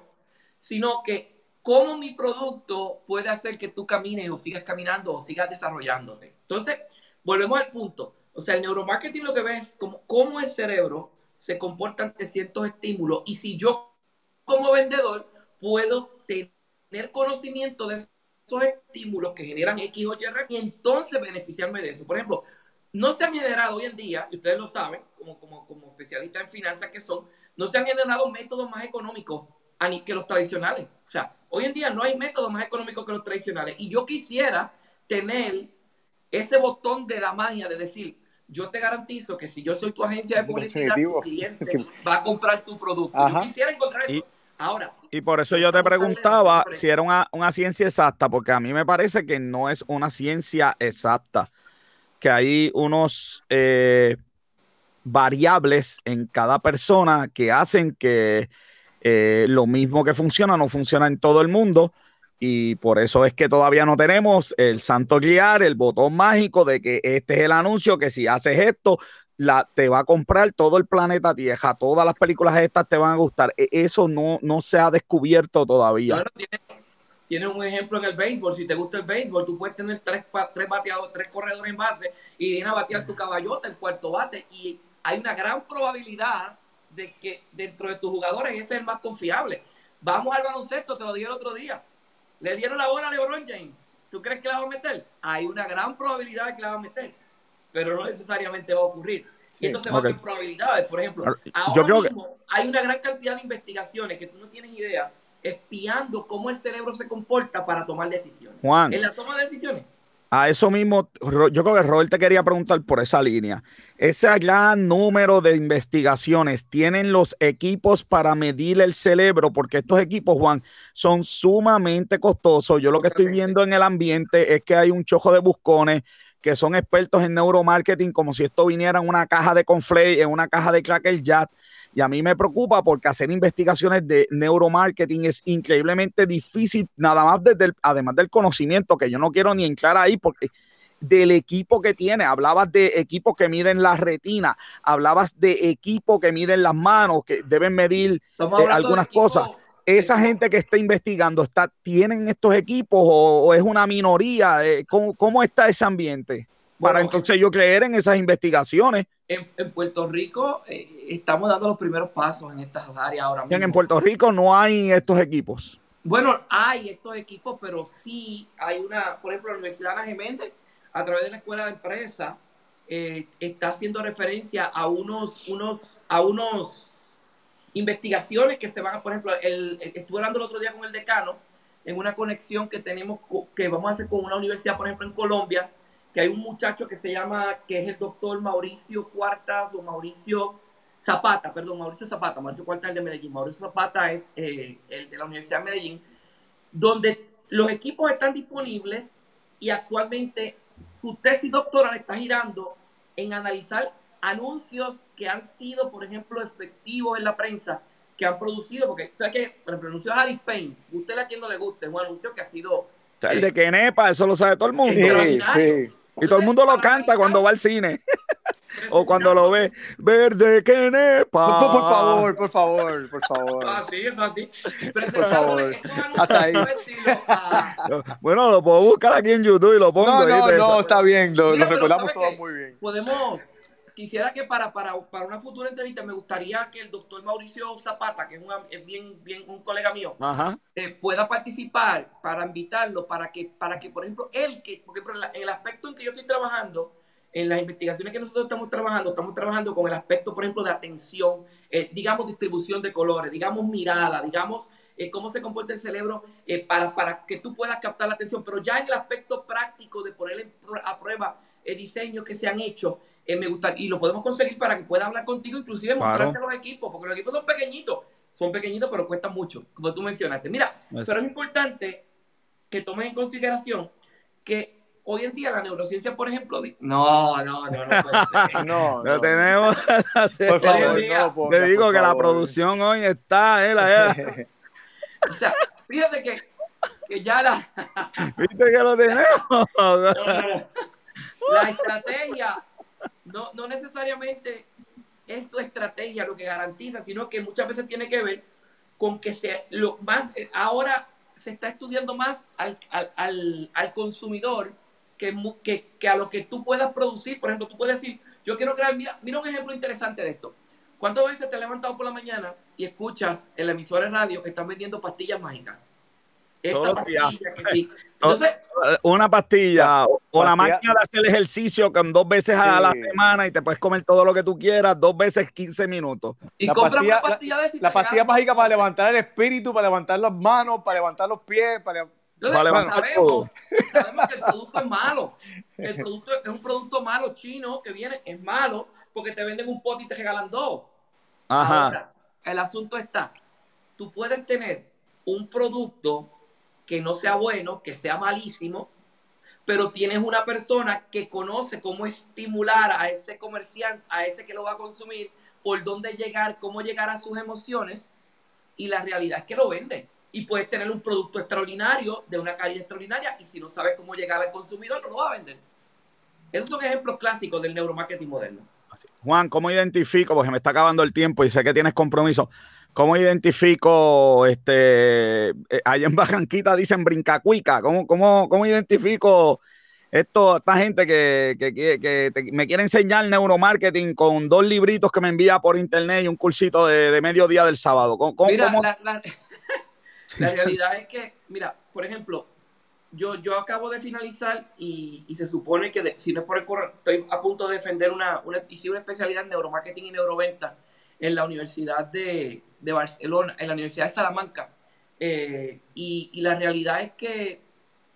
sino que cómo mi producto puede hacer que tú camines o sigas caminando o sigas desarrollándote. Entonces, volvemos al punto. O sea, el neuromarketing lo que ve es como, cómo el cerebro se comporta ante ciertos estímulos y si yo como vendedor puedo tener conocimiento de esos estímulos que generan X o Y y entonces beneficiarme de eso. Por ejemplo, no se han generado hoy en día, y ustedes lo saben, como, como, como especialistas en finanzas que son, no se han generado métodos más económicos que los tradicionales. O sea, hoy en día no hay método más económico que los tradicionales. Y yo quisiera tener ese botón de la magia de decir, yo te garantizo que si yo soy tu agencia de publicidad, tu cliente va a comprar tu producto. Yo quisiera encontrar eso. Ahora. Y por eso yo te preguntaba si era una, una, ciencia exacta, porque a mí me parece que no es una ciencia exacta, que hay unos eh, variables en cada persona que hacen que eh, lo mismo que funciona no funciona en todo el mundo y por eso es que todavía no tenemos el santo guiar, el botón mágico de que este es el anuncio, que si haces esto, la, te va a comprar todo el planeta Tierra, todas las películas estas te van a gustar. E, eso no, no se ha descubierto todavía. tienes, un ejemplo en el béisbol, si te gusta el béisbol, tú puedes tener tres, tres bateados, tres corredores en base y viene a batear tu caballota, el cuarto bate, y hay una gran probabilidad de que dentro de tus jugadores ese es el más confiable. Vamos al baloncesto, te lo dije el otro día. Le dieron la bola a LeBron James. ¿Tú crees que la va a meter? Hay una gran probabilidad de que la va a meter, pero no necesariamente va a ocurrir. y entonces va a ser probabilidades. Por ejemplo, ahora mismo hay una gran cantidad de investigaciones que tú no tienes idea espiando cómo el cerebro se comporta para tomar decisiones. Juan. En la toma de decisiones. A eso mismo, yo creo que Robert te quería preguntar por esa línea. Ese gran número de investigaciones, ¿tienen los equipos para medir el cerebro? Porque estos equipos, Juan, son sumamente costosos. Yo lo que estoy viendo en el ambiente es que hay un chojo de buscones que son expertos en neuromarketing, como si esto viniera en una caja de Conflay, en una caja de Cracker Jack. Y a mí me preocupa porque hacer investigaciones de neuromarketing es increíblemente difícil, nada más desde además del conocimiento, que yo no quiero ni entrar ahí porque del equipo que tiene, hablabas de equipos que miden la retina, hablabas de equipos que miden las manos, que deben medir eh, algunas cosas esa gente que está investigando, está, ¿tienen estos equipos o, es una minoría? Eh, ¿Cómo, está ese ambiente? Para entonces yo creer en esas investigaciones. En, Puerto Rico eh, estamos dando los primeros pasos en estas áreas ahora mismo. En Puerto Rico no hay estos equipos. Bueno, hay estos equipos, pero sí hay una, por ejemplo, la Universidad Ana Geméndez, a través de la Escuela de Empresa, eh, está haciendo referencia a unos, unos, a unos investigaciones que se van a, por ejemplo, el, estuve hablando el otro día con el decano en una conexión que tenemos, que vamos a hacer con una universidad, por ejemplo, en Colombia, que hay un muchacho que se llama, que es el doctor Mauricio Cuartas o Mauricio Zapata, perdón, Mauricio Zapata, Mauricio Cuartas es de Medellín, Mauricio Zapata es eh, el de la Universidad de Medellín, donde los equipos están disponibles y actualmente su tesis doctoral está girando en analizar anuncios que han sido, por ejemplo, efectivos en la prensa, que han producido, porque ¿sabes que, por ejemplo, el anuncio de Harry Payne, usted a quien no le guste, es un anuncio que ha sido... el de Kenepa, eso lo sabe todo el mundo. Y todo el mundo lo canta cuando va al cine. o cuando lo ve, verde Kenepa. Por, por favor, por favor, por favor. Ah, sí, es así. Por favor. Hasta ahí. bueno, lo puedo buscar aquí en YouTube y lo pongo. No, no, no, está bien, lo, recordamos todos muy bien. Podemos quisiera que para, para, para, una futura entrevista me gustaría que el doctor Mauricio Zapata, que es, una, es bien, bien un colega mío, eh, pueda participar para invitarlo, para que, para que por ejemplo, él, que, porque en el aspecto en que yo estoy trabajando, en las investigaciones que nosotros estamos trabajando, estamos trabajando con el aspecto, por ejemplo, de atención, eh, digamos, distribución de colores, digamos, mirada, digamos, eh, cómo se comporta el cerebro para, para que tú puedas captar la atención, pero ya en el aspecto práctico de poner a prueba diseños que se han hecho, eh, me gusta, y lo podemos conseguir para que pueda hablar contigo, inclusive mostrarte los equipos, porque los equipos son pequeñitos, son pequeñitos, pero cuestan mucho, como tú mencionaste. Mira, pero es importante que tomes en consideración que hoy en día la neurociencia, por ejemplo, no, no, no, no, no, no, tenemos. por favor, no, Te digo que la producción hoy está, eh, o sea, fíjese que, que ya la. ¿Viste que lo tenemos? la estrategia no, no necesariamente es tu estrategia lo que garantiza, sino que muchas veces tiene que ver con que se, lo más, ahora se está estudiando más al, consumidor que, que, que, a lo que tú puedas producir. Por ejemplo, tú puedes decir, yo quiero crear, mira, mira un ejemplo interesante de esto. ¿Cuántas veces te has levantado por la mañana y escuchas el emisor de radio que están vendiendo pastillas mágicas? Esta pastilla que sí. Entonces, una pastilla o la máquina de hacer ejercicio con dos veces a la semana y te puedes comer todo lo que tú quieras, dos veces 15 minutos. Y la pastilla, una pastilla de La, pastilla mágica para levantar el espíritu, para levantar las manos, para levantar los pies, para, levantar sabemos, sabemos que el producto es malo. El producto es un producto malo chino que viene, es malo porque te venden un pote y te regalan dos. Ajá. Ahora, el asunto está, tú puedes tener un producto que no sea bueno, que sea malísimo, pero tienes una persona que conoce cómo estimular a ese comerciante, a ese que lo va a consumir, por dónde llegar, cómo llegar a sus emociones, y la realidad es que lo vende. Y puedes tener un producto extraordinario, de una calidad extraordinaria, y si no sabes cómo llegar al consumidor, no lo va a vender. Esos son ejemplos clásicos del neuromarketing moderno. Juan, ¿cómo identifico? Porque me está acabando el tiempo y sé que tienes compromiso. ¿Cómo identifico, este, eh, allá en Bajanquita dicen brincacuica? ¿Cómo, cómo, cómo identifico esto, esta gente que, me quiere enseñar neuromarketing con dos libritos que me envía por internet y un cursito de, mediodía del sábado? mira, La, realidad es que, mira, por ejemplo, yo, yo acabo de finalizar y, se supone que, si no es por el correo, estoy a punto de defender una, una, una especialidad en neuromarketing y neuroventa en la Universidad de, Barcelona, en la Universidad de Salamanca. Eh, y, la realidad es que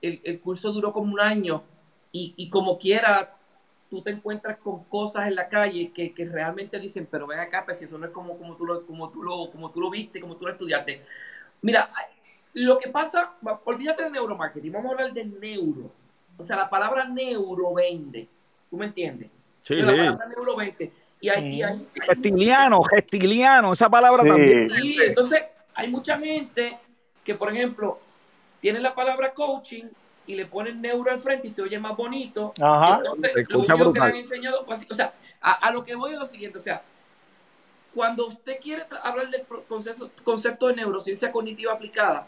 el, curso duró como un año y, y como quiera, tú te encuentras con cosas en la calle que, que realmente dicen, pero ven acá, pues si eso no es como, como, tú lo, como, tú lo, como tú lo viste, como tú lo estudiaste. Mira, lo que pasa, olvídate de neuromarketing, vamos a hablar de neuro. O sea, la palabra neuro vende. ¿Tú me entiendes? Sí, la sí. palabra neuro vende. Y hay, y hay- Gestiliano, gestiliano, esa palabra Sí. también. Sí, entonces hay mucha gente que, por ejemplo, tiene la palabra coaching y le ponen neuro al frente y se oye más bonito. Ajá. Entonces, Se lo escucha que brutal. han enseñado, pues, o sea, a, a lo que voy es lo siguiente, o sea, cuando usted quiere hablar del concepto de neurociencia cognitiva aplicada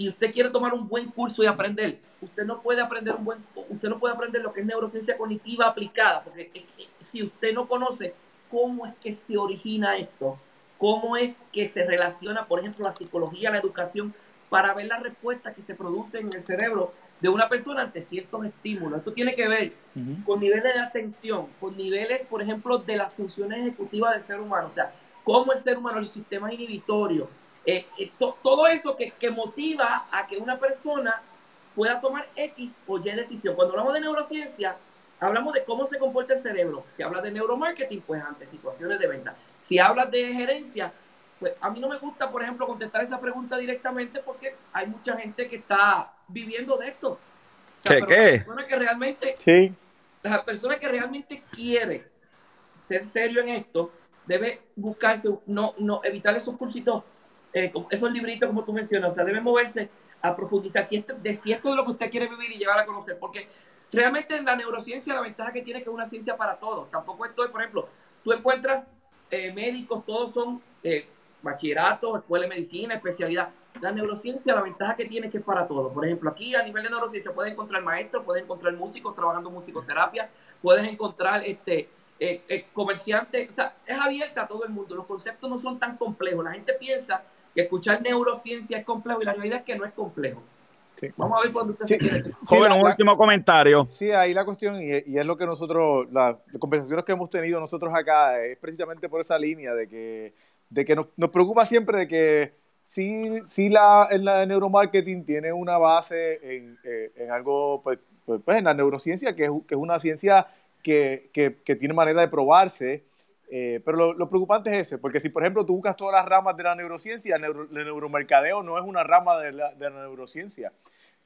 y usted quiere tomar un buen curso y aprender, usted no puede aprender un buen, usted no puede aprender lo que es neurociencia cognitiva aplicada, porque es que si usted no conoce cómo es que se origina esto, cómo es que se relaciona, por ejemplo, la psicología, la educación, para ver las respuestas que se producen en el cerebro de una persona ante ciertos estímulos. Esto tiene que ver con niveles de atención, con niveles, por ejemplo, de las funciones ejecutivas del ser humano, o sea, cómo el ser humano, los sistemas inhibitorios, eh, eh, to- todo eso que, que motiva a que una persona pueda tomar X o Y decisión. Cuando hablamos de neurociencia, hablamos de cómo se comporta el cerebro. Si hablas de neuromarketing, pues ante situaciones de venta. Si hablas de gerencia, pues a mí no me gusta, por ejemplo, contestar esa pregunta directamente porque hay mucha gente que está viviendo de esto. O sea, ¿Qué, pero qué? La persona que realmente Sí. la persona que realmente quiere ser serio en esto debe buscarse, no, no evitar esos cursitos, eh, esos libritos como tú mencionas, o sea, debe moverse a profundizar de si esto es lo que usted quiere vivir y llegar a conocer, porque realmente en la neurociencia la ventaja que tiene es que es una ciencia para todos, tampoco esto es, por ejemplo, tú encuentras eh, médicos, todos son eh, bachillerato, escuela de medicina, especialidad. La neurociencia, la ventaja que tiene es que es para todos. Por ejemplo, aquí a nivel de neurociencia puedes encontrar maestros, puedes encontrar músicos trabajando musicoterapia, puedes encontrar este eh, eh, comerciantes, o sea, es abierta a todo el mundo. Los conceptos no son tan complejos. La gente piensa que escuchar neurociencia es complejo y la realidad es que no es complejo. Sí. Vamos a ver cuando usted Sí. se quiere. Sí, Joven, la- un la- último comentario. Sí, ahí la cuestión, y, y es lo que nosotros, la- las conversaciones que hemos tenido nosotros acá, es precisamente por esa línea de que, de que nos, nos preocupa siempre de que sí, sí la, en la neuromarketing tiene una base en, eh, en algo, pues, pues, pues, en la neurociencia, que es, que es una ciencia que, que, que tiene manera de probarse, eh, pero lo, lo preocupante es ese, porque si por ejemplo tú buscas todas las ramas de la neurociencia, el, neuro- el neuromercadeo no es una rama de la, de la neurociencia.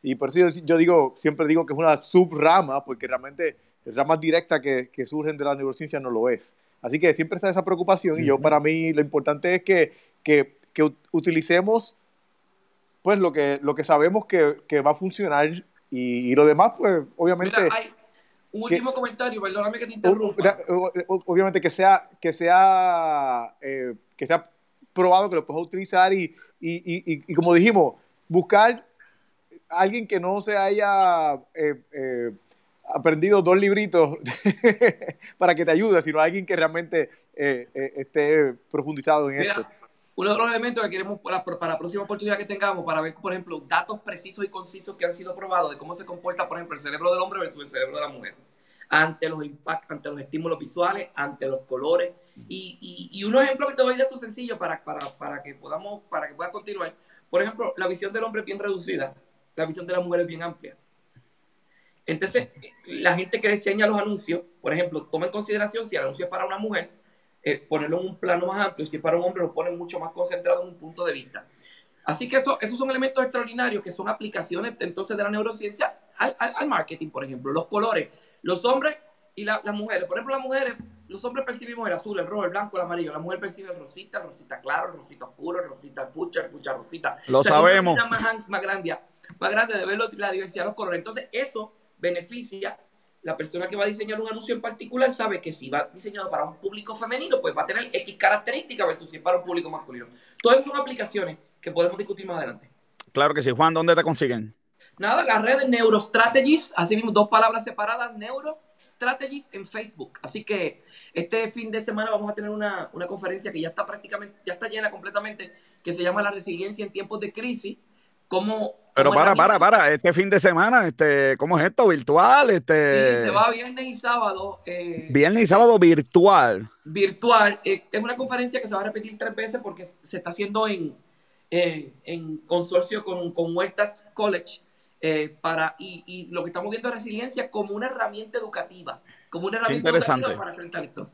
Y por eso yo, yo digo, siempre digo que es una subrama, porque realmente ramas directas que, que surgen de la neurociencia no lo es. Así que siempre está esa preocupación y yo para mí lo importante es que, que, que ut- utilicemos pues lo que, lo que sabemos que, que va a funcionar y, y lo demás pues obviamente... Mira, hay que- último comentario, perdóname que te interrumpa. obviamente que sea que sea eh, que sea probado que lo puedas utilizar y, y, y- y- como dijimos buscar a alguien que no se haya eh, eh, aprendido dos libritos para que te ayude sino alguien que realmente eh, esté profundizado en esto uno de los elementos que queremos para, la próxima oportunidad que tengamos, para ver, por ejemplo, datos precisos y concisos que han sido probados de cómo se comporta, por ejemplo, el cerebro del hombre versus el cerebro de la mujer, ante los impactos, ante los estímulos visuales, ante los colores. Y, y, y un ejemplo que te doy de eso sencillo para, para, para que podamos, para que puedas continuar. Por ejemplo, la visión del hombre es bien reducida, la visión de la mujer es bien amplia. Entonces, la gente que diseña los anuncios, por ejemplo, toma en consideración si el anuncio es para una mujer, eh, ponerlo en un plano más amplio, si es para un hombre, lo ponen mucho más concentrado en un punto de vista. Así que eso, esos son elementos extraordinarios que son aplicaciones entonces de la neurociencia al, al- al marketing, por ejemplo. Los colores, los hombres y la- las mujeres. Por ejemplo, las mujeres, los hombres percibimos el azul, el rojo, el blanco, el amarillo. La mujer percibe el rosita, el rosita claro, el rosita oscuro, el rosita fucha, el fucha rosita. Lo tiene sabemos. una Más, más grande, más grande de ver la diversidad de los colores. Entonces, eso beneficia la persona que va a diseñar un anuncio en particular sabe que si va diseñado para un público femenino, pues va a tener X características versus si es para un público masculino. Todas esas son aplicaciones que podemos discutir más adelante. Claro que sí. Juan, ¿dónde te consiguen? Nada, las redes Neurostrategies, así mismo dos palabras separadas, Neurostrategies en Facebook. Así que este fin de semana vamos a tener una, una conferencia que ya está prácticamente, ya está llena completamente, que se llama La resiliencia en tiempos de crisis. Cómo, Pero cómo para, para, para. Este fin de semana, este, ¿cómo es esto? ¿Virtual? Sí, Este, se va viernes y sábado. eh, Viernes y sábado virtual. virtual. Eh, es una conferencia que se va a repetir tres veces porque se está haciendo en, en, en consorcio con, con Huertas College. eh, para, y, lo que estamos viendo es resiliencia como una herramienta educativa, como una herramienta educativa para enfrentar esto.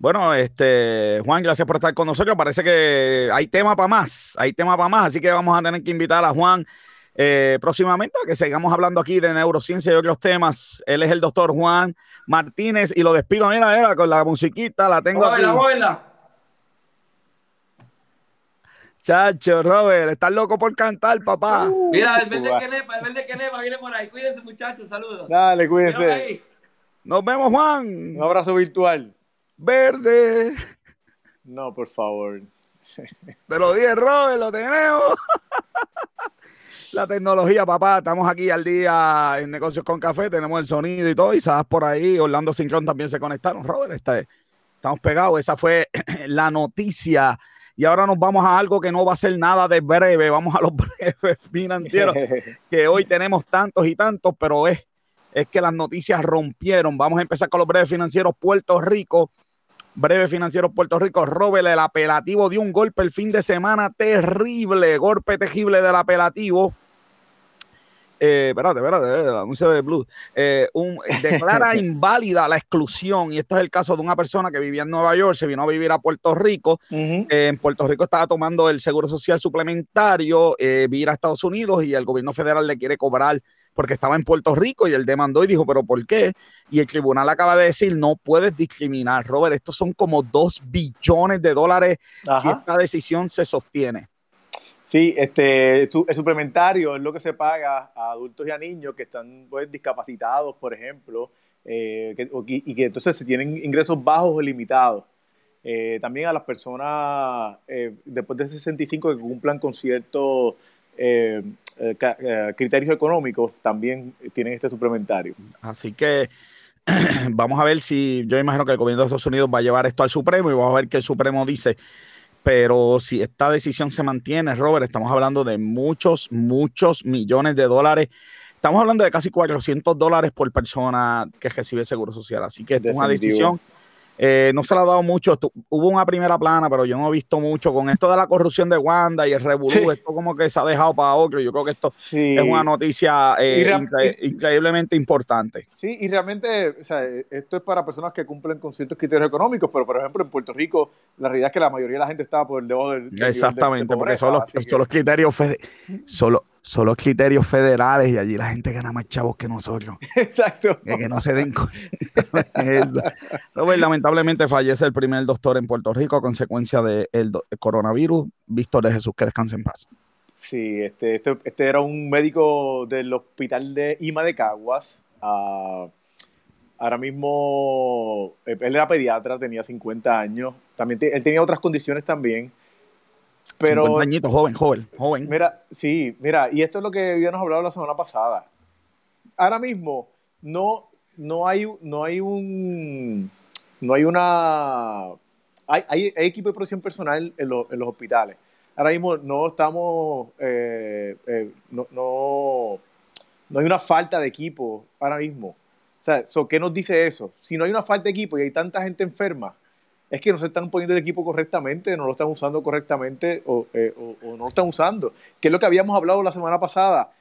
Bueno, este, Juan, gracias por estar con nosotros. Parece que hay tema para más, hay tema para más, así que vamos a tener que invitar a Juan eh, próximamente a que sigamos hablando aquí de neurociencia y otros temas. Él es el doctor Juan Martínez y lo despido, mira, mira, con la musiquita, la tengo aquí. Chacho, Robert, estás loco por cantar, papá. Mira, el verde que nepa, el verde que nepa viene por ahí. Cuídense, muchachos, saludos. Dale, cuídense. Nos vemos, Juan. Un abrazo virtual. Verde. No, por favor. Te lo dije, Robert, lo tenemos. La tecnología, papá. Estamos aquí al día en Negocios con Café. Tenemos el sonido y todo. Y sabes por ahí, Orlando Sincron también se conectaron. Robert, este, estamos pegados. Esa fue la noticia. Y ahora nos vamos a algo que no va a ser nada de breve. Vamos a los breves financieros, que hoy tenemos tantos y tantos, pero es, es que las noticias rompieron. Vamos a empezar con los breves financieros. Puerto Rico Breve Financiero Puerto Rico, Robel, el apelativo dio un golpe el fin de semana terrible, golpe terrible del apelativo. Eh, espérate, espérate, eh, el anuncio de Blue. Eh, un, declara inválida la exclusión, y esto es el caso de una persona que vivía en Nueva York, se vino a vivir a Puerto Rico. en Puerto Rico estaba tomando el seguro social suplementario, vivir a Estados Unidos y el gobierno federal le quiere cobrar porque estaba en Puerto Rico y él demandó y dijo, pero ¿por qué? Y el tribunal acaba de decir, no puedes discriminar. Robert, estos son como dos billones de dólares si esta decisión se sostiene. Sí, este, el suplementario es lo que se paga a adultos y a niños que están pues, discapacitados, por ejemplo, eh, y que entonces se tienen ingresos bajos o limitados. Eh, también a las personas eh, después de 65 que cumplan con ciertos eh, eh, eh, criterios económicos también tienen este suplementario. Así que vamos a ver si, yo imagino que el gobierno de Estados Unidos va a llevar esto al Supremo y vamos a ver qué el Supremo dice. Pero si esta decisión se mantiene, Robert, estamos hablando de muchos, muchos millones de dólares. Estamos hablando de casi 400 dólares por persona que recibe seguro social. Así que es una decisión eh, no se le ha dado mucho. hubo una primera plana, pero yo no he visto mucho con esto de la corrupción de Wanda y el revolú. Esto como que se ha dejado para otro. Yo creo que esto es una noticia eh, increíblemente importante. Sí, y realmente, o sea, esto es para personas que cumplen con ciertos criterios económicos, pero por ejemplo en Puerto Rico, la realidad es que la mayoría de la gente está por debajo del. Exactamente, porque son los, son los criterios. Solo, son los criterios federales y allí la gente gana más chavos que nosotros. Exacto. Que, no se den cuenta. lamentablemente fallece el primer doctor en Puerto Rico a consecuencia del coronavirus. Víctor de Jesús, que descanse en paz. Sí, este, este, este, era un médico del hospital de Ima de Caguas. Ah, ahora mismo, eh, él era pediatra, tenía 50 años. También él tenía otras condiciones también. Pero, joven, joven, joven. Mira, sí, mira, y esto es lo que habíamos hablado la semana pasada. Ahora mismo no, no hay, no hay un, no hay una, hay, hay, equipo de protección personal en, los hospitales. Ahora mismo no estamos, eh, eh, no, no, no hay una falta de equipo ahora mismo. O sea, ¿qué nos dice eso? Si no hay una falta de equipo y hay tanta gente enferma, es que no se están poniendo el equipo correctamente, no lo están usando correctamente o, eh, no lo están usando. Que es lo que habíamos hablado la semana pasada.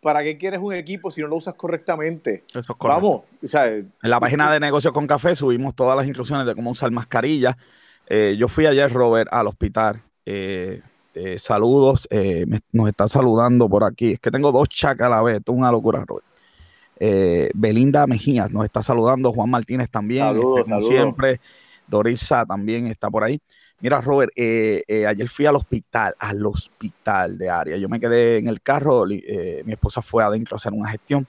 ¿Para qué quieres un equipo si no lo usas correctamente? Vamos. en la página de Negocios con Café subimos todas las instrucciones de cómo usar mascarilla. Eh, yo fui ayer, Robert, al hospital. Eh, saludos, nos está saludando por aquí. Es que tengo dos chacas a la vez, esto es una locura, Robert. Belinda Mejías nos está saludando, Juan Martínez también, saludos, como siempre. Dorisa también está por ahí. Mira, Robert, eh, eh, ayer fui al hospital, al hospital de área. Yo me quedé en el carro, eh, mi esposa fue adentro a hacer una gestión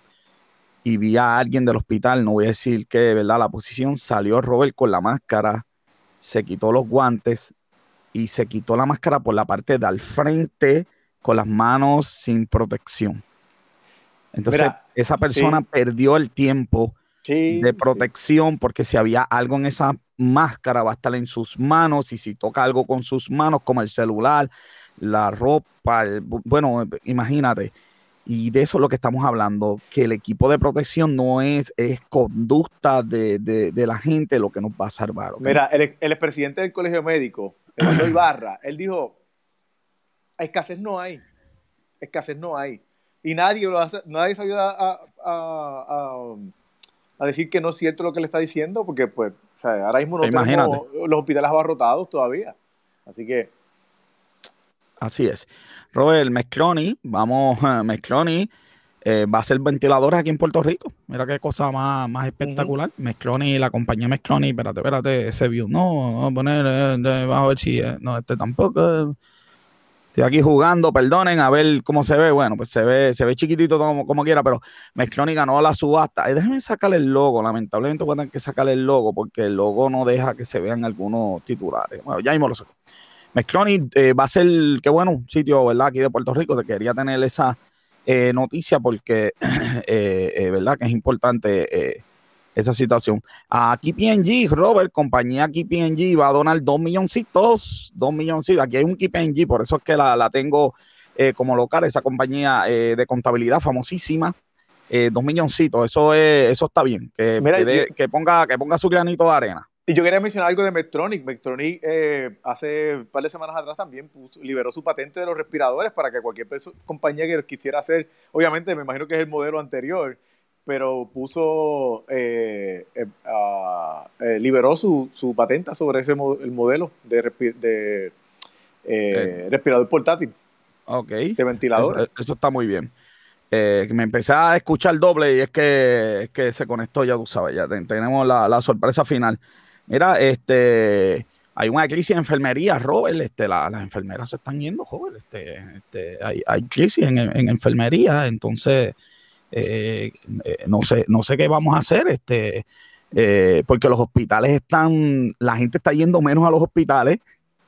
y vi a alguien del hospital, no voy a decir que, ¿verdad? La posición salió Robert con la máscara, se quitó los guantes y se quitó la máscara por la parte de al frente con las manos sin protección. Entonces, esa persona perdió el tiempo de protección porque si había algo en esa máscara va a estar en sus manos y si toca algo con sus manos como el celular, la ropa, bueno, imagínate. Y de eso es lo que estamos hablando, que el equipo de protección no es, es conducta de, la gente lo que nos va a salvar. Mira, el, el expresidente del Colegio Médico, Ibarra, él dijo, escasez no hay, escasez no hay. y nadie, lo hace, nadie se ayuda a, a, a, decir que no es cierto lo que le está diciendo, porque pues, o sea, ahora mismo no tenemos los hospitales abarrotados todavía. Así que... Así es. Robert, Mescloni, vamos, Mescloni eh, va a ser ventilador aquí en Puerto Rico. Mira qué cosa más, más espectacular. Uh la compañía Mescloni, espérate, espérate, ese view. No, vamos a poner, eh, vamos a ver si, eh, no, este tampoco. Estoy aquí jugando, perdonen, a ver cómo se ve. Bueno, pues se ve, se ve chiquitito como, como quiera, pero Mescloni ganó la subasta. Y déjenme sacarle el logo. Lamentablemente voy a tener que sacarle el logo porque el logo no deja que se vean algunos titulares. Bueno, ya mismo lo saco. Mescloni eh, va a ser, qué bueno, un sitio, ¿verdad? Aquí de Puerto Rico. Te quería tener esa eh, noticia porque, eh, ¿verdad? Que es importante esa situación. Aquí PNG, Robert, compañía aquí PNG va a donar dos milloncitos, dos milloncitos. Aquí hay un PNG, por eso es que la, tengo eh, como local, esa compañía eh, de contabilidad famosísima. Eh, dos milloncitos, eso es, eso está bien. Que, que, ponga, que ponga su granito de arena. Y yo quería mencionar algo de Medtronic. Medtronic hace un par de semanas atrás también liberó su patente de los respiradores para que cualquier compañía que quisiera hacer, obviamente me imagino que es el modelo anterior, pero puso, eh, eh, eh, liberó su, su, patenta sobre ese el modelo de, respirador portátil. Ok. De ventilador. Eso, está muy bien. me empecé a escuchar doble y es que, que se conectó, ya tú sabes, ya tenemos la, sorpresa final. Mira, este hay una crisis en enfermería, Robert, este, las enfermeras se están yendo, joven, este, este, hay, hay crisis en, en enfermería, entonces eh, eh, no, sé, no sé qué vamos a hacer, este, eh, porque los hospitales están, la gente está yendo menos a los hospitales.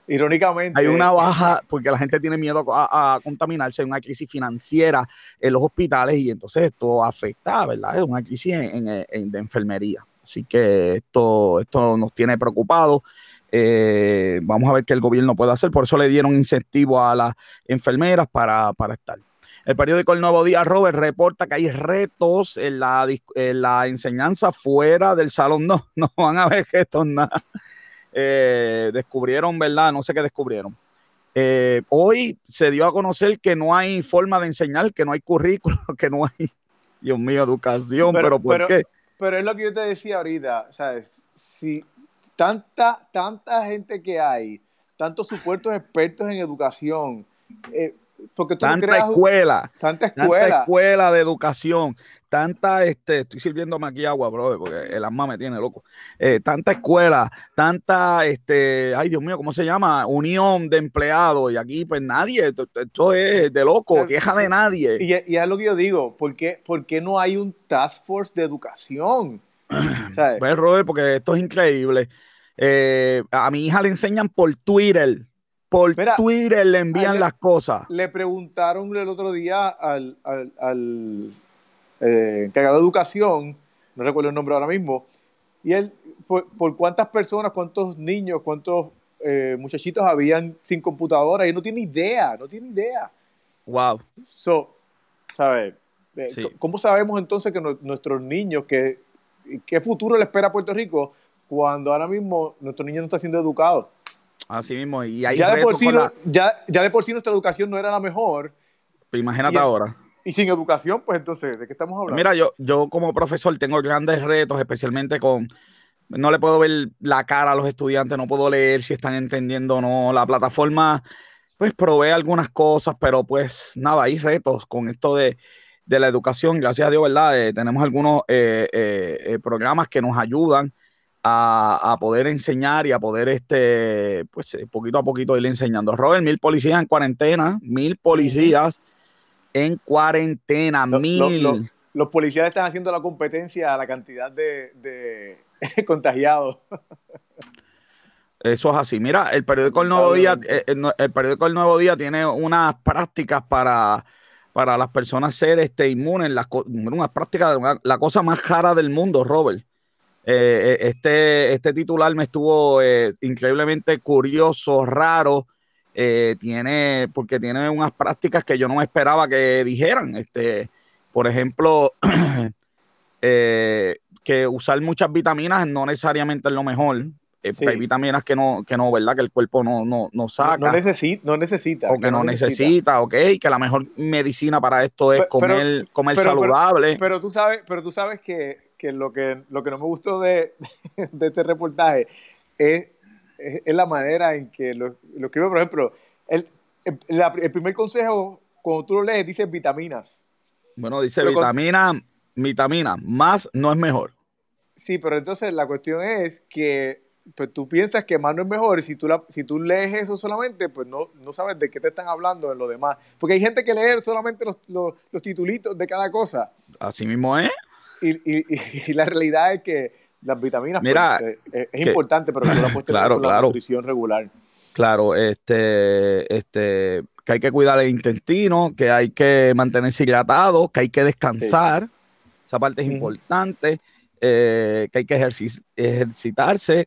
Irónicamente. Hay una baja, porque la gente tiene miedo a, contaminarse, hay una crisis financiera en los hospitales y entonces esto afecta, ¿verdad? Es una crisis de enfermería. Así que esto, esto nos tiene preocupados. vamos a ver qué el gobierno puede hacer. Por eso le dieron incentivo a las enfermeras para, para estar. El periódico El Nuevo Día, Robert, reporta que hay retos en la, la enseñanza fuera del salón. No, no van a ver gestos, nada. Eh, descubrieron, ¿verdad? No sé qué descubrieron. Eh, hoy se dio a conocer que no hay forma de enseñar, que no hay currículo, que no hay, Dios mío, educación, pero, ¿por qué? Pero es lo que yo te decía ahorita, ¿sabes? Si tanta, tanta gente que hay, tantos supuestos expertos en educación, eh, porque tanta escuela, tanta escuela, escuela de educación, tanta, este, estoy sirviéndome aquí agua, bro, porque el asma me tiene loco. Eh, tanta escuela, tanta, este, ay Dios mío, ¿cómo se llama? Unión de empleados y aquí pues nadie, esto, es de loco, queja de nadie. Y, es lo que yo digo, ¿por qué, no hay un task force de educación? Pues Robert, porque esto es increíble. Eh, a mi hija le enseñan por Twitter por Twitter le envían las cosas. Le preguntaron el otro día al, al, eh, encargado de educación, no recuerdo el nombre ahora mismo, y él, por, cuántas personas, cuántos niños, cuántos eh, muchachitos habían sin computadora, y no tiene idea, no tiene idea. Wow. So, ¿sabes? Eh, ¿Cómo sabemos entonces que nuestros niños, que, qué futuro le espera a Puerto Rico cuando ahora mismo nuestro niño no está siendo educado? Así mismo. Y ya, de por sí ya, ya, de por sí nuestra educación no era la mejor. Pero imagínate ahora. Y sin educación, pues entonces, ¿de qué estamos hablando? Mira, yo, yo como profesor tengo grandes retos, especialmente con... No le puedo ver la cara a los estudiantes, no puedo leer si están entendiendo o no. La plataforma, pues, provee algunas cosas, pero pues nada, hay retos con esto de, la educación. Gracias a Dios, ¿verdad? Eh, tenemos algunos eh, eh, programas que nos ayudan a, poder enseñar y a poder, este, pues, eh, poquito a poquito ir enseñando. Robert, mil policías en cuarentena, mil policías en cuarentena, mil. los policías están haciendo la competencia a la cantidad de, contagiados. Eso es así. Mira, el periódico El Nuevo Día, eh, el, periódico El Nuevo Día tiene unas prácticas para, para las personas ser este, inmunes, las, unas prácticas, la cosa más cara del mundo, Robert. Eh, eh, este, este titular me estuvo eh, increíblemente curioso, raro, tiene, porque tiene unas prácticas que yo no esperaba que dijeran. Este, por ejemplo, que usar muchas vitaminas no necesariamente es lo mejor. eh, hay vitaminas que no, que no, ¿verdad? Que el cuerpo no, no, no saca. No, necesita, no necesita. O que, no, necesita. ok, que la mejor medicina para esto es comer, comer saludable. Pero, tú sabes, pero tú sabes que, lo que lo que no me gustó de, este reportaje es, es, la manera en que lo, lo que por ejemplo, el, el, primer consejo, cuando tú lo lees, dice vitaminas. Bueno, dice vitamina, vitamina, más no es mejor. Sí, pero entonces la cuestión es que pues tú piensas que más no es mejor y si tú, la, si tú lees eso solamente, pues no, no sabes de qué te están hablando en lo demás. Porque hay gente que lee solamente los, los, titulitos de cada cosa. Así mismo es. Y, la realidad es que las vitaminas pues, Mira, eh, es, importante, pero tú la tener claro, la nutrición regular. Claro, este, este, que hay que cuidar el intestino, que hay que mantenerse hidratado, que hay que descansar. Esa parte es importante. Eh, que hay que ejercitarse,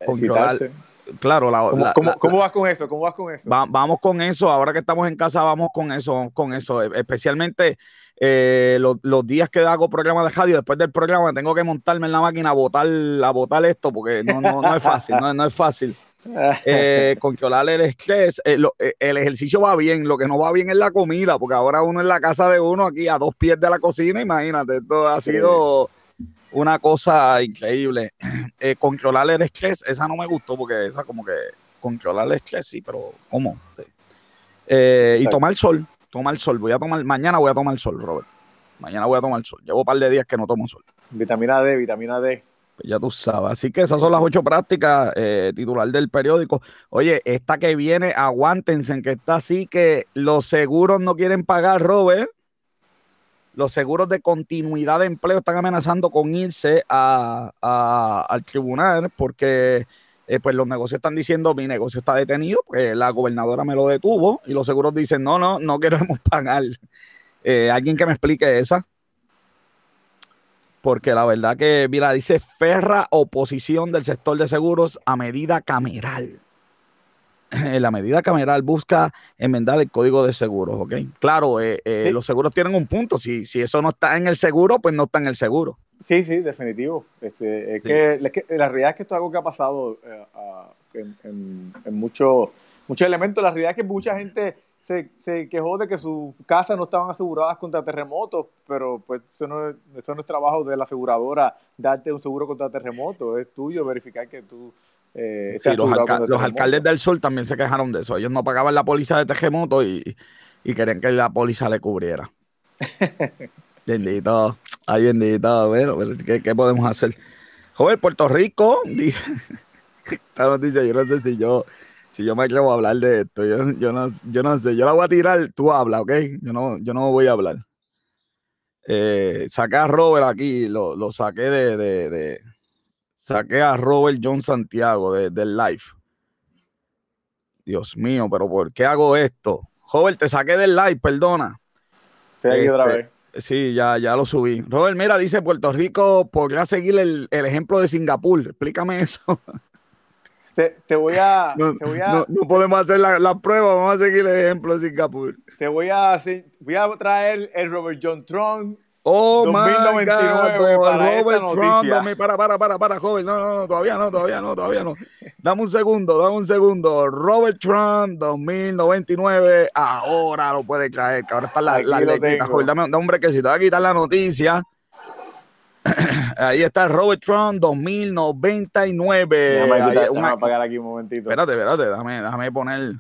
Claro, la, ¿Cómo, vas con eso? ¿Cómo vas con eso? vamos con eso. Ahora que estamos en casa, vamos con eso, con eso. E, especialmente eh, los, días que hago programa de radio, después del programa tengo que montarme en la máquina a botar, a botar esto, porque no, no, es fácil, no, es fácil. Eh, controlar el estrés. el ejercicio va bien, lo que no va bien es la comida, porque ahora uno en la casa de uno, aquí a dos pies de la cocina, imagínate, esto ha sido una cosa increíble. Eh, controlar el estrés, esa no me gustó porque esa como que controlar el estrés, sí, pero ¿cómo? Eh, y tomar sol, tomar sol. Voy a tomar, mañana voy a tomar sol, Robert. Mañana voy a tomar sol. Llevo un par de días que no tomo sol. Vitamina D, vitamina D. Pues ya tú sabes. Así que esas son las ocho prácticas, eh, titular del periódico. Oye, esta que viene, aguántense, en que está así que los seguros no quieren pagar, Robert los seguros de continuidad de empleo están amenazando con irse al tribunal porque eh, pues los negocios están diciendo mi negocio está detenido, pues la gobernadora me lo detuvo y los seguros dicen no, no, no queremos pagar. Eh, ¿Alguien que me explique esa? Porque la verdad que, mira, dice ferra oposición del sector de seguros a medida cameral. en la medida cameral busca enmendar el código de seguros, ¿ok? Claro, eh, eh, los seguros tienen un punto. Si, si eso no está en el seguro, pues no está en el seguro. Sí, sí, definitivo. Este, es, que, la realidad es que esto es algo que ha pasado eh, en, muchos elementos. La realidad es que mucha gente se, se, quejó de que sus casas no estaban aseguradas contra terremotos, pero pues eso no, eso no es trabajo de la aseguradora darte un seguro contra terremotos. Es tuyo verificar que tú eh, los, alcaldes del sur también se quejaron de eso. Ellos no pagaban la póliza de terremoto y, y querían que la póliza le cubriera. bendito. Ay, bendito. Bueno, ¿qué, podemos hacer? Joven, Puerto Rico. Esta noticia, yo no sé si yo, si yo me atrevo a hablar de esto. Yo, no, yo no sé. Yo la voy a tirar, tú habla, ¿ok? Yo no, yo no voy a hablar. Eh, saqué a Robert aquí, lo, lo saqué de saqué a Robert John Santiago del live. Dios mío, pero ¿por qué hago esto? Robert, te saqué del live, perdona. Estoy aquí otra vez. Sí, ya, ya lo subí. Robert, mira, dice Puerto Rico podría seguir el, ejemplo de Singapur. Explícame eso. Te, voy a. No, podemos hacer la, la, prueba, vamos a seguir el ejemplo de Singapur. Te voy a, voy a traer el Robert John Trump Oh 2099 my para Robert Trump, para, para, para, para, joven. No, no, no, todavía no, todavía no, todavía no. Dame un segundo, dame un segundo. Robert Trump 2099, ahora lo puede traer, que ahora está la, la Joven, dame, dame un brequecito, voy a quitar la noticia. Ahí está Robert Trump 2099. Déjame, apagar aquí un momentito. Espérate, espérate, déjame, déjame poner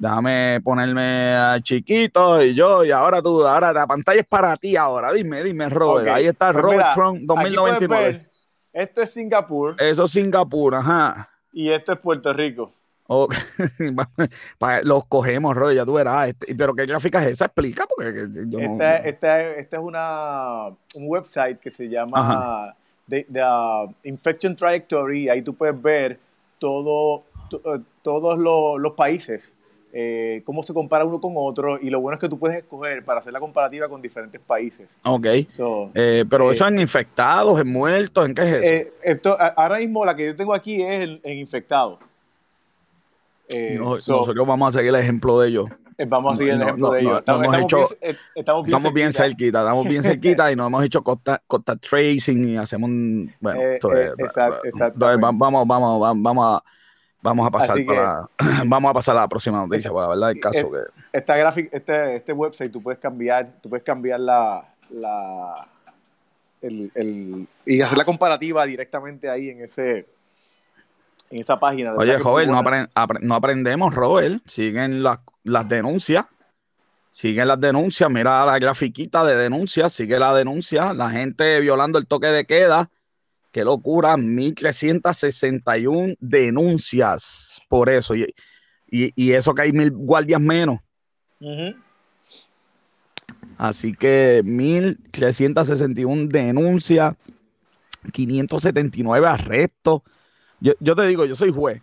déjame ponerme chiquito y yo, y ahora tú, ahora la pantalla es para ti ahora. Dime, dime, Robert. Ahí está pues Robert Trump 2099. esto es Singapur. Eso es Singapur, ajá. Y esto es Puerto Rico. los cogemos, Robert, ya tú verás. Este, pero ¿qué gráfica es esa? Explica, porque yo esta, esta, esta, es una, un website que se llama The, uh, Infection Trajectory. Ahí tú puedes ver todo, eh, todos los, los países eh, cómo se compara uno con otro y lo bueno es que tú puedes escoger para hacer la comparativa con diferentes países. Ok. Eh, pero eso en infectados, en muertos, ¿en qué es eso? Eh, ahora mismo la que yo tengo aquí es en, infectados. nosotros vamos a seguir el ejemplo de ellos. Eh, Vamos a seguir el ejemplo no, de ellos. no Estamos, hemos estamos hecho- bien, eh, estamos bien Estamos bien cerquita. estamos bien cerquita y no hemos hecho contact, contact tracing y hacemos un. Bueno, Eh, esto eh, es- exact- vamos, vamos, vamos, vamos a. Vamos a pasar para vamos a pasar a la próxima noticia, para verdad el Eh, caso que Esta gráfica, este, este website, tú puedes cambiar, tú puedes cambiar la, la el, el- y hacer la comparativa directamente ahí en ese en esa página. de Oye, Robert, no, buena. apren- apre- no aprendemos, Robert. Siguen las, las denuncias. Siguen las denuncias. Mira la grafiquita de denuncias. Sigue la denuncia. La gente violando el toque de queda. Qué locura. 1361 denuncias por eso. Y, y, y eso que hay mil guardias menos. Así que 1361 denuncias. 579 arrestos. Yo, yo te digo, yo soy juez.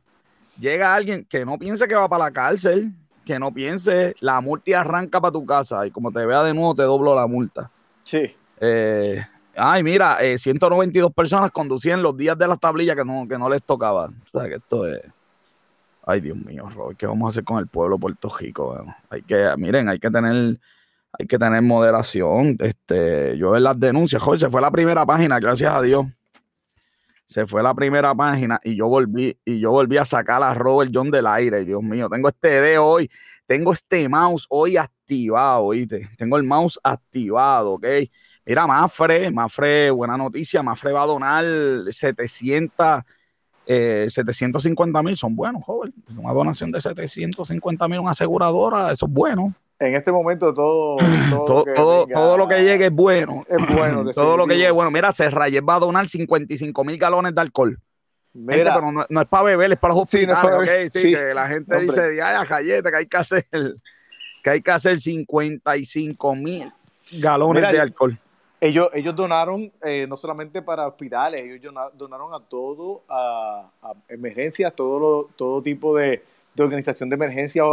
Llega alguien que no piense que va para la cárcel, que no piense, la multa arranca para tu casa y como te vea de nuevo te doblo la multa. Sí. Eh, ay, mira, eh, 192 personas conducían los días de las tablillas que no, que no les tocaban. O sea, que esto es... Ay, Dios mío, Robert, ¿qué vamos a hacer con el pueblo de Puerto Rico? Hay que, miren, hay que tener, hay que tener moderación. Este, yo en las denuncias, joder, se fue la primera página, gracias a Dios. Se fue la primera página y yo volví, y yo volví a sacar a Robert John del aire. Dios mío, tengo este dedo hoy, tengo este mouse hoy activado, ¿oíste? Tengo el mouse activado, ¿ok? Mira, Mafre, Mafre, buena noticia, Mafre va a donar 700, eh, 750 mil, son buenos, joven. Una donación de 750 mil, una aseguradora, eso es bueno. En este momento todo, todo, Todo, lo que todo, venga todo lo que llegue es bueno. es bueno. Todo lo que llegue, bueno, mira, Serrayes va a donar 55 mil galones de alcohol. Gente, Mira, pero no, no es para beber, es para los Sí, no es hospitales, para ¿ok? beber, Sí, sí. que la gente dice, ay, a galleta, que hay que hacer, que hay que hacer 55 mil galones Mira, de alcohol. Ellos, ellos donaron eh, no solamente para hospitales, ellos dona- donaron a todo, a, emergencias, todo, lo- todo tipo de, organización de emergencia,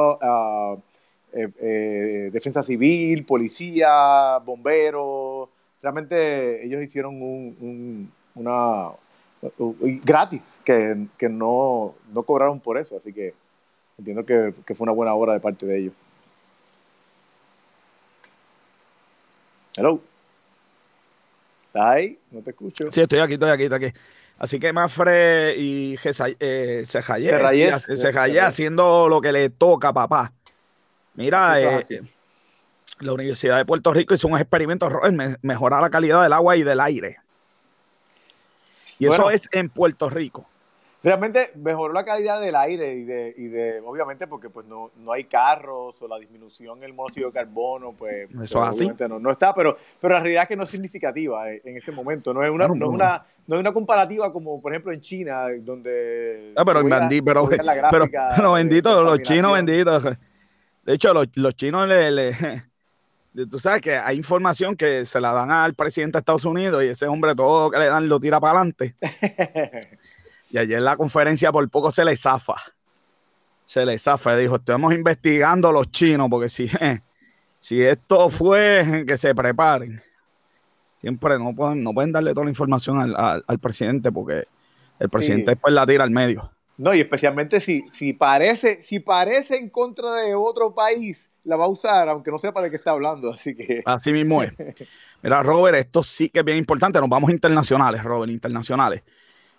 eh, eh, defensa civil, policía, bomberos. Realmente ellos hicieron un, un- una gratis, que, que no, no cobraron por eso, así que entiendo que, que fue una buena obra de parte de ellos. Hello. ¿Estás ahí? No te escucho. Sí, estoy aquí, estoy aquí, estoy aquí. Así que Mafre y Gesay- eh, Serrayes. haciendo lo que le toca, papá. Mira, eh, la Universidad de Puerto Rico hizo un experimento, me- mejorar la calidad del agua y del aire. Y Bueno, eso es en Puerto Rico. Realmente mejoró la calidad del aire y de, y de obviamente porque pues no, no hay carros o la disminución en el monóxido de carbono, pues, es así. obviamente no, no está, pero, pero la realidad es que no es significativa eh, en este momento. No es una, Claro, no es una, no es una comparativa como por ejemplo en China, donde Ah, pero, veías- bendi- pero, pero, pero bendito, los chinos benditos. De hecho, los, los chinos le, le- Tú sabes que hay información que se la dan al presidente de Estados Unidos y ese hombre todo que le dan lo tira para adelante. Y ayer en la conferencia por poco se le zafa. Se le zafa. Dijo, estamos investigando a los chinos porque si, si esto fue, que se preparen. Siempre no pueden, no pueden darle toda la información al, al- al presidente porque el presidente Sí. después la tira al medio. No, y especialmente si, si parece, si parece en contra de otro país, la va a usar, aunque no sepa de qué está hablando. Así que Así mismo es. Mira, Robert, esto sí que es bien importante. Nos vamos internacionales, Robert, internacionales.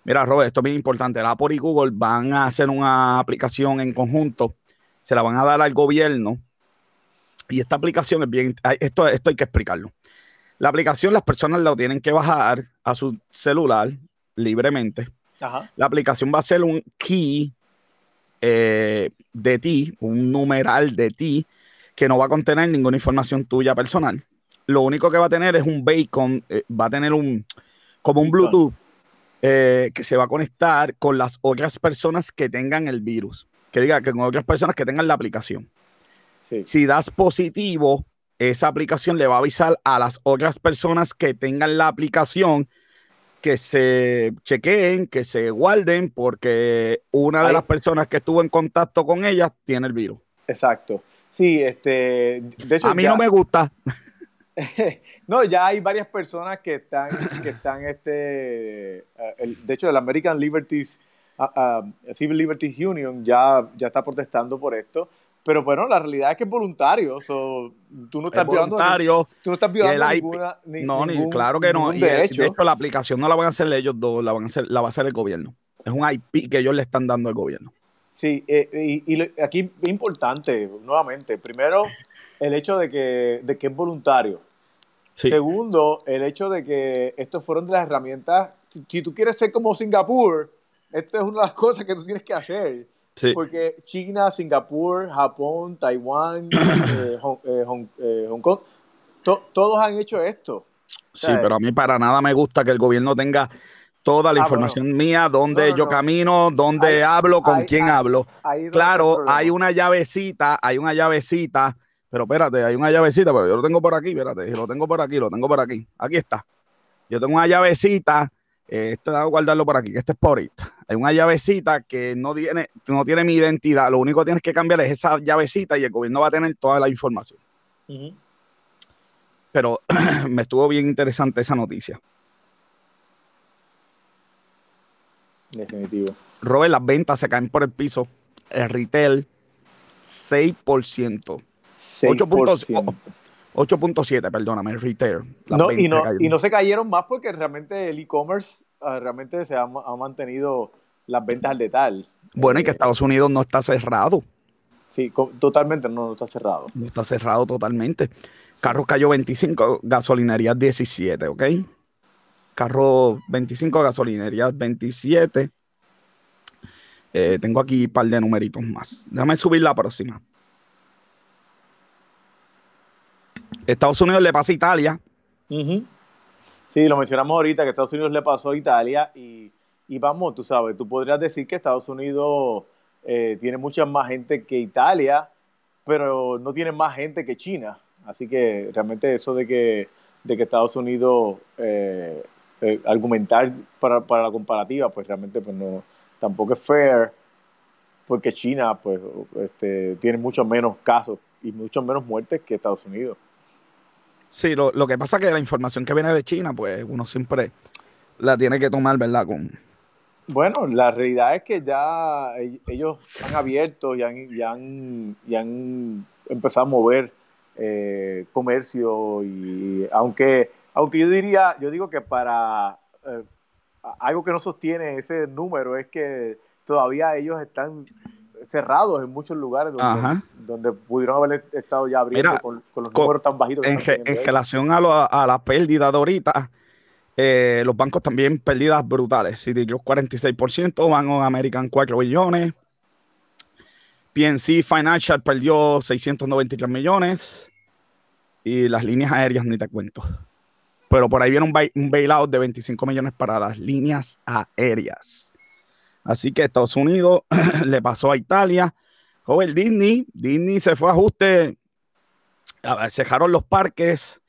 Mira, Robert, esto es bien importante. La Apple y Google van a hacer una aplicación en conjunto. Se la van a dar al gobierno. Y esta aplicación es bien. Esto, esto hay que explicarlo. La aplicación, las personas la tienen que bajar a su celular libremente. Ajá. La aplicación va a ser un key eh, de ti, un numeral de ti, que no va a contener ninguna información tuya personal. Lo único que va a tener es un bacon, eh, va a tener un como un. Bluetooth eh, que se va a conectar con las otras personas que tengan el virus. Que diga que con otras personas que tengan la aplicación. Sí. Si das positivo, esa aplicación le va a avisar a las otras personas que tengan la aplicación que se chequeen, que se guarden, porque una de las personas que estuvo en contacto con ellas tiene el virus. Exacto. Sí, este, de hecho, A mí ya- no me gusta. No, ya hay varias personas que están, que están, este, eh, el- de hecho, el American Liberties, ah, Civil Liberties Union ya, ya está protestando por esto, pero bueno, la realidad es que es voluntario. So, tú no estás Es voluntario. tú no estás violando ninguna, ni- No, ni, claro que no. Y derecho. de hecho, la aplicación no la van a hacer ellos dos, la, van a hacer, la va a hacer el gobierno. Es un IP que ellos le están dando al gobierno. Sí, eh, y, aquí es importante, nuevamente, primero, el hecho de que, de que es voluntario. Sí. Segundo, el hecho de que estos fueron de las herramientas. Si, tú quieres ser como Singapur, esto es una de las cosas que tú tienes que hacer. Sí. Porque China, Singapur, Japón, Taiwán, eh, Hong, eh, Hong- eh, Hong Kong, to- todos han hecho esto. Sí, pero a mí para nada me gusta que el gobierno tenga toda la Ah, información mía, dónde No, no, yo no. camino, dónde Ahí- hablo, con ahí- quién ahí- hablo. Claro, hay una llavecita, hay una llavecita, pero espérate, hay una llavecita, pero yo lo tengo por aquí, espérate, lo tengo por aquí, lo tengo por aquí. Aquí está. Yo tengo una llavecita, eh, este voy a guardarlo por aquí, que este es por ahorita. Hay una llavecita que no tiene, no tiene mi identidad, lo único que tienes que cambiar es esa llavecita y el gobierno va a tener toda la información. Pero me estuvo bien interesante esa noticia. Definitivo. Robert, las ventas se caen por el piso. El retail, 6%. 6%. 8.7, perdóname, retail. No, y, no, y no se cayeron más porque realmente el e-commerce ah, realmente se ha, ma- ha mantenido las ventas al detalle. Bueno, y que Eh, Estados Unidos no está cerrado. Sí, totalmente no, no está cerrado. No está cerrado totalmente. Carros cayó 25, gasolinerías 17, ¿ok? Carro 25, gasolinerías 27. Eh, tengo aquí un par de numeritos más. Déjame subir la próxima. Estados Unidos le pasa a Italia. Sí, lo mencionamos ahorita que Estados Unidos le pasó a Italia y, y vamos, tú sabes, tú podrías decir que Estados Unidos eh, tiene mucha más gente que Italia, pero no tiene más gente que China. Así que realmente eso de que, de que Estados Unidos eh, eh, argumentar para, para la comparativa, pues realmente pues no, tampoco es fair, porque China pues este, tiene muchos menos casos y muchos menos muertes que Estados Unidos. Sí, lo, lo que pasa es que la información que viene de China, pues uno siempre la tiene que tomar, ¿verdad? Con, Bueno, la realidad es que ya e- ellos han abierto y han, y han, empezado a mover eh, comercio y aunque, aunque yo diría, yo digo que para eh, algo que no sostiene ese número es que todavía ellos están cerrados en muchos lugares donde, pudieron haber estado ya abriendo Mira, con, con los números tan bajitos. que en, están en relación a, lo- a la pérdida de ahorita, eh, los bancos también pérdidas brutales. Citigroup 46%, Bank of American 4 billones. PNC Financial perdió 693 millones. Y las líneas aéreas ni te cuento. Pero por ahí viene un, bail- un bailout de 25 millones para las líneas aéreas. Así que Estados Unidos le pasó a Italia. Joven Disney, Disney se fue a ajuste cerraron los parques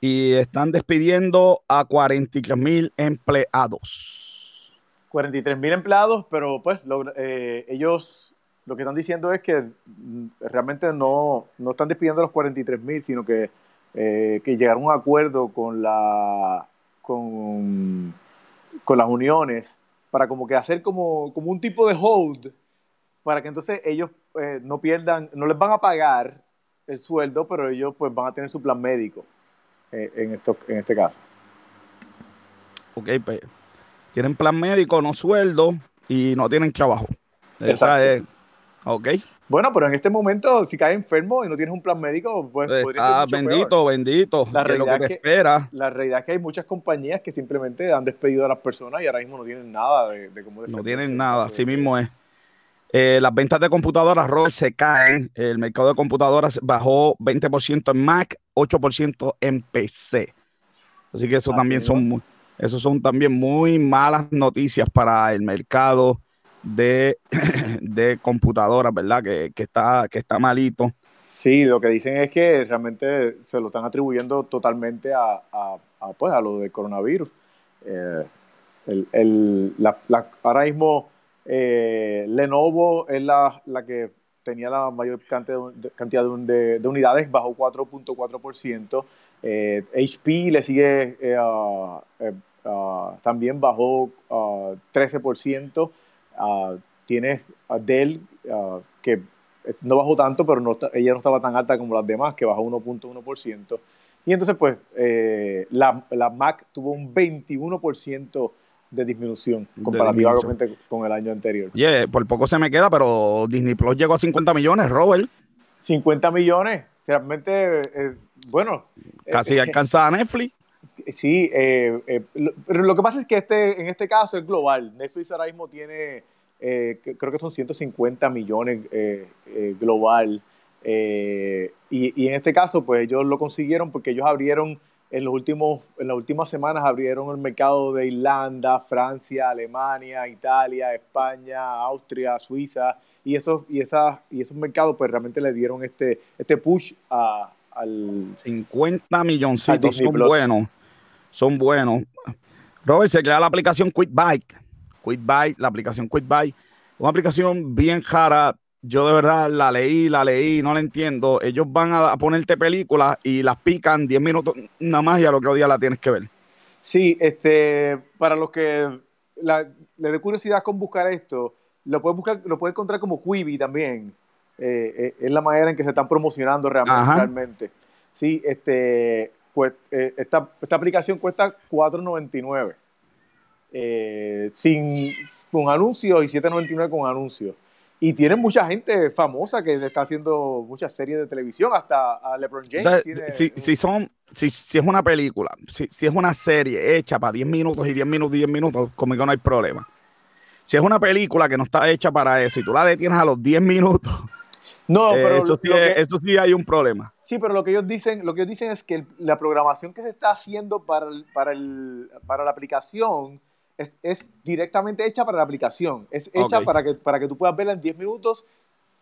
y están despidiendo a 43 mil empleados. 43 mil empleados, pero pues eh, ellos lo que están diciendo es que mm, realmente no, no están despidiendo a los 43 mil, sino que, eh, que llegaron a un acuerdo con, la, con, con las uniones para como que hacer como, como un tipo de hold para que entonces ellos eh, no pierdan, no les van a pagar el sueldo, pero ellos pues van a tener su plan médico eh, en, esto, en este caso. Ok, pues tienen plan médico, no sueldo y no tienen trabajo. Esa es. Ok. Bueno, pero en este momento, si caes enfermo y no tienes un plan médico, pues podría ser Ah, mucho bendito, peor. bendito. La que es lo que realidad te es que- espera. La realidad es que hay muchas compañías que simplemente han despedido a las personas y ahora mismo no tienen nada de, de cómo No tienen en nada, así que- mismo es. Eh, las ventas de computadoras, Robert, se caen. El mercado de computadoras bajó 20% en Mac, 8% en PC. Así que eso también son muy, eso son también muy malas noticias para el mercado de, de computadoras, ¿verdad? Que, que está, que está malito. Sí, lo que dicen es que realmente se lo están atribuyendo totalmente a, a- a, pues, a lo del coronavirus. Eh, el- el- ahora mismo eh, Lenovo es la, la que tenía la mayor cantidad de, unidades, bajó 4.4%. Eh, HP le sigue, ah, también bajó ah, 13%. Ah, tienes a Dell, ah, que no bajó tanto, pero no, ella no estaba tan alta como las demás, que bajó 1.1%. Y entonces, pues, eh, la, la, Mac tuvo un 21% de disminución comparativamente con el año anterior. Yeah, por poco se me queda, pero Disney Plus llegó a 50 millones, Robert. 50 millones, realmente, eh, bueno. Casi eh, alcanza a Netflix. Sí, pero lo que pasa es que este, en este caso es global. Netflix ahora mismo tiene, creo que son 150 millones global. Eh, y, en este caso, pues ellos lo consiguieron porque ellos abrieron en, los últimos, en las últimas semanas, abrieron el mercado de Irlanda, Francia, Alemania, Italia, España, Austria, Suiza, y esos, y esas, y esos mercados pues realmente le dieron este, este push a, al... 50 milloncitos, son buenos, son buenos. Robert, se crea la aplicación QuickBike. QuickBike, la aplicación QuickBike, una aplicación bien jara, yo de verdad la leí, la leí, no la entiendo. Ellos van a, ponerte películas y las pican 10 minutos nada más y al otro día la tienes que ver. Sí, este, para los que la, les dé curiosidad con buscar esto, lo puedes buscar, lo puedes encontrar como Quibi también. Eh, eh, es la manera en que se están promocionando realmente. Sí, este, pues, eh, esta, esta, aplicación cuesta $4.99. sin, con anuncios y $7.99 con anuncios. Y tiene mucha gente famosa que está haciendo muchas series de televisión, hasta a LeBron James. si, son, si, si, es una película, si, si, es una serie hecha para 10 minutos y 10 minutos y 10 minutos, conmigo no hay problema. Si es una película que no está hecha para eso y tú la detienes a los 10 minutos, no, eh, pero eso, sí eso sí hay un problema. Sí, pero lo que ellos dicen, lo que ellos dicen es que la programación que se está haciendo para, para, el, para la aplicación es, directamente hecha para la aplicación. Es hecha para, que, para que tú puedas verla en 10 minutos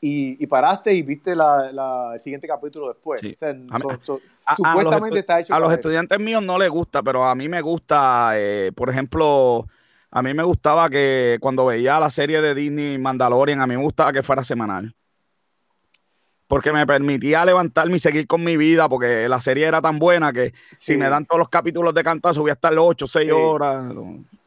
y, paraste y viste la, el siguiente capítulo después. supuestamente está hecho. A los estudiantes míos no les gusta, pero a mí me gusta, eh, por ejemplo, a mí me gustaba que cuando veía la serie de Disney Mandalorian, a mí me gustaba que fuera semanal. Porque me permitía levantarme y seguir con mi vida, porque la serie era tan buena que si me dan todos los capítulos de cantazo voy a estar 8 o 6 horas.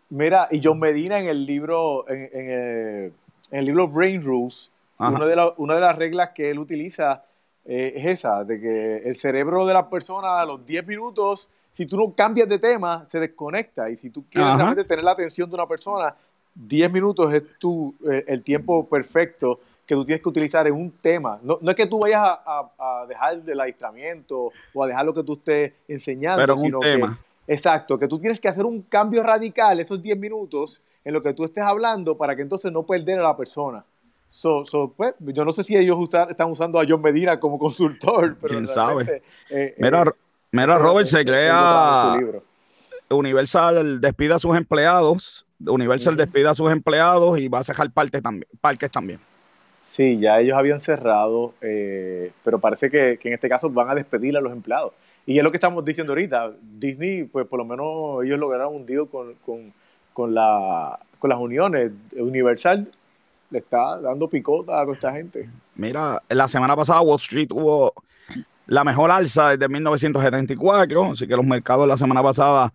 Mira, y John Medina en el libro, en, el, libro Brain Rules, una de, una de, las reglas que él utiliza eh, es esa, de que el cerebro de la persona a los 10 minutos, si tú no cambias de tema, se desconecta. Y si tú quieres realmente tener la atención de una persona, 10 minutos es tu, eh, el tiempo perfecto que tú tienes que utilizar en un tema. No, es que tú vayas a, dejar el aislamiento o a dejar lo que tú estés enseñando, Pero sino un tema. Exacto, que tú tienes que hacer un cambio radical esos 10 minutos en lo que tú estés hablando para que entonces no perder a la persona. So, pues, yo no sé si ellos están usando a John Medina como consultor, pero ¿Quién sabe? Eh, mira, eh, Robert se crea Universal despida a sus empleados, Universal despida a sus empleados y va a cerrar también. Parques también. Sí, ya ellos habían cerrado, eh, pero parece que, que, en este caso van a despedir a los empleados. Y es lo que estamos diciendo ahorita. Disney, pues por lo menos ellos lograron un con, con, con, la, con las uniones. Universal le está dando picota a toda esta gente. Mira, la semana pasada Wall Street hubo la mejor alza desde 1974, así que los mercados la semana pasada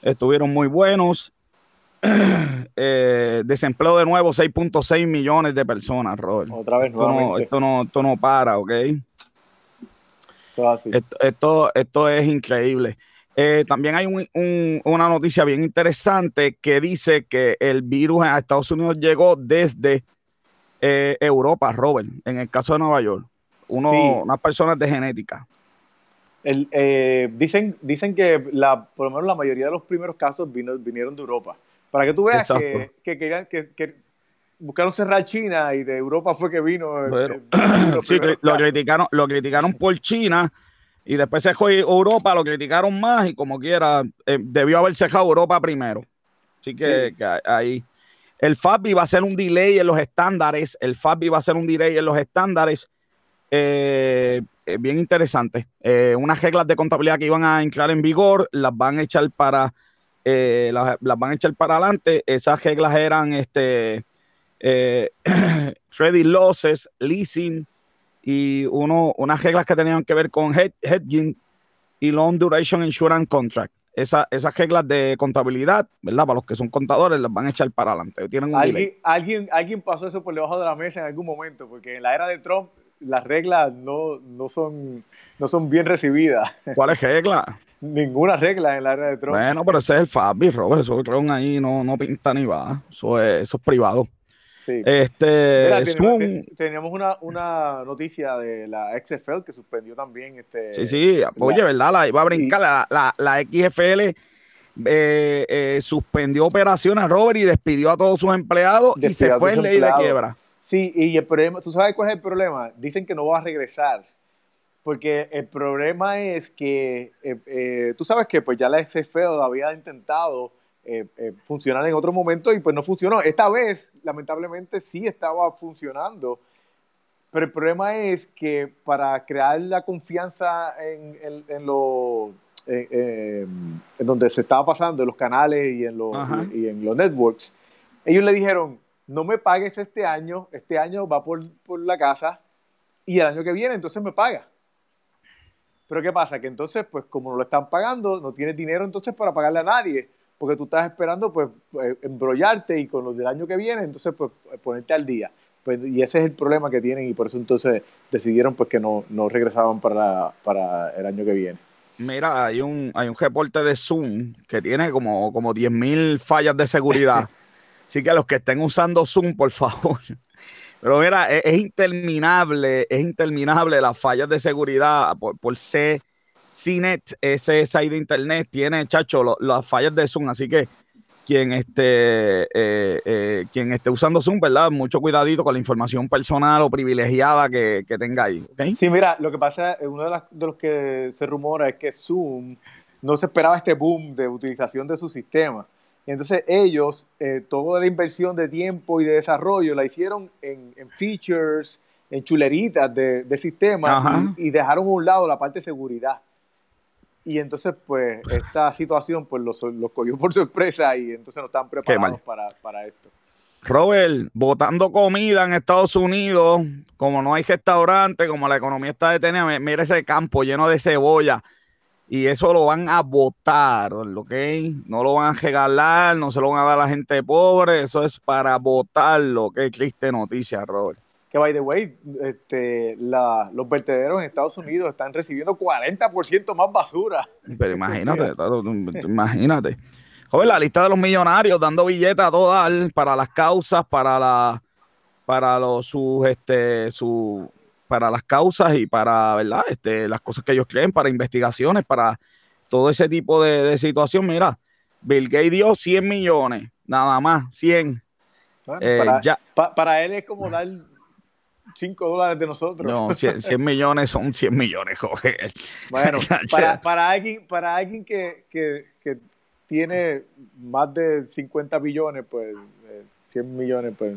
estuvieron muy buenos. Eh, desempleo de nuevo, 6.6 millones de personas, Robert. Otra vez, esto no, esto no, esto no para, ¿ok? Esto, esto, es increíble. Eh, también hay una noticia bien interesante que dice que el virus a Estados Unidos llegó desde eh, Europa, Robert, en el caso de Nueva York. Uno, Unas personas de genética. Eh, dicen, dicen que la, por lo menos la mayoría de los primeros casos vino, vinieron de Europa. Para que tú veas que, que, que, buscaron cerrar China y de Europa fue que vino. sí, lo criticaron, lo criticaron por China y después se fue Europa, lo criticaron más y como quiera, eh, debió haber cerrado Europa primero. Así que, ahí. El FABI va a ser un delay en los estándares. El FABI va a ser un delay en los estándares. Eh, eh, bien interesante. unas reglas de contabilidad que iban a entrar en vigor, las van a echar para, las, las, van a echar para adelante. Esas reglas eran este eh, trading losses, leasing y uno, unas reglas que tenían que ver con hedging y long duration insurance contract. esa, esas reglas de contabilidad, ¿verdad? Para los que son contadores, las van a echar para adelante. Tienen un ¿Alguien, alguien, alguien pasó eso por debajo de la mesa en algún momento, porque en la era de Trump las reglas no, no, son, no son bien recibidas. ¿Cuál es regla? Ninguna regla en la era de Trump. Bueno, pero ese es el Fabi, Robert. Eso Trump ahí no, no pinta ni va. Eso es, eso es privado. Sí. Este, Mira, teníamos, teníamos una, una noticia de la XFL que suspendió también este. Sí, sí, oye, la- ¿verdad? La iba a brincar. La, la, la XFL eh, eh, suspendió operaciones, Robert, y despidió a todos sus empleados y se fue en ley de quiebra. Sí, y el problema, ¿tú sabes cuál es el problema? Dicen que no va a regresar. Porque el problema es que, eh, eh, tú sabes que pues ya la XFL había intentado eh, eh, funcionar en otro momento y pues no funcionó. Esta vez, lamentablemente, sí estaba funcionando. Pero el problema es que para crear la confianza en, en- en eh, en donde se estaba pasando, en los canales y en, los, y, y en los networks, ellos le dijeron, no me pagues este año, este año va por, por la casa y el año que viene entonces me paga. Pero ¿qué pasa? Que entonces, pues como no lo están pagando, no tienes dinero entonces para pagarle a nadie, porque tú estás esperando pues eh, embrollarte y con los del año que viene, entonces pues ponerte al día. Pues, y ese es el problema que tienen y por eso entonces decidieron pues que no, no regresaban para, para el año que viene. Mira, hay un, hay un reporte de Zoom que tiene como, como 10.000 fallas de seguridad. Así que los que estén usando Zoom, por favor. Pero mira, es, es interminable, es interminable las fallas de seguridad por, por C, CNET, ese site de internet, tiene, chacho, las fallas de Zoom. Así que quien esté, eh, eh, quien esté usando Zoom, ¿verdad? Mucho cuidadito con la información personal o privilegiada que, que tenga ahí. ¿ok? Sí, mira, lo que pasa, eh, uno de, las- de los que se rumora es que Zoom no se esperaba este boom de utilización de su sistema. Y entonces ellos, eh, toda la inversión de tiempo y de desarrollo la hicieron en, en features, en chuleritas de, de sistema y, y dejaron a un lado la parte de seguridad. Y entonces, pues, esta situación pues los, los cogió por sorpresa y entonces no estaban mal. preparados para, para esto. Robert, botando comida en Estados Unidos, como no hay restaurante, como la economía está detenida, mi- mira ese campo lleno de cebolla. Y eso lo van a botar, ¿ok? No lo van a regalar, no se lo van a dar a la gente pobre, eso es para botarlo. Qué triste noticia, Robert. Que, by the way, este, la- los vertederos en Estados Unidos están recibiendo 40% más basura. Pero imagínate, imagínate. Joder, la lista de los millonarios dando billetes a todo dar para las causas, para la, para los sus, este, su, para las causas y para, ¿verdad? Este, las cosas que ellos creen, para investigaciones, para todo ese tipo de, de situación. Mira, Bill Gates dio 100 millones, nada más, 100. Bueno, Eh, para, ya- pa- para él es como dar 5 dólares de nosotros. No, 100, 100 millones son 100 millones, joder. Bueno, para, para alguien, para alguien que, que- que tiene más de 50 billones, pues eh, 100 millones, pues...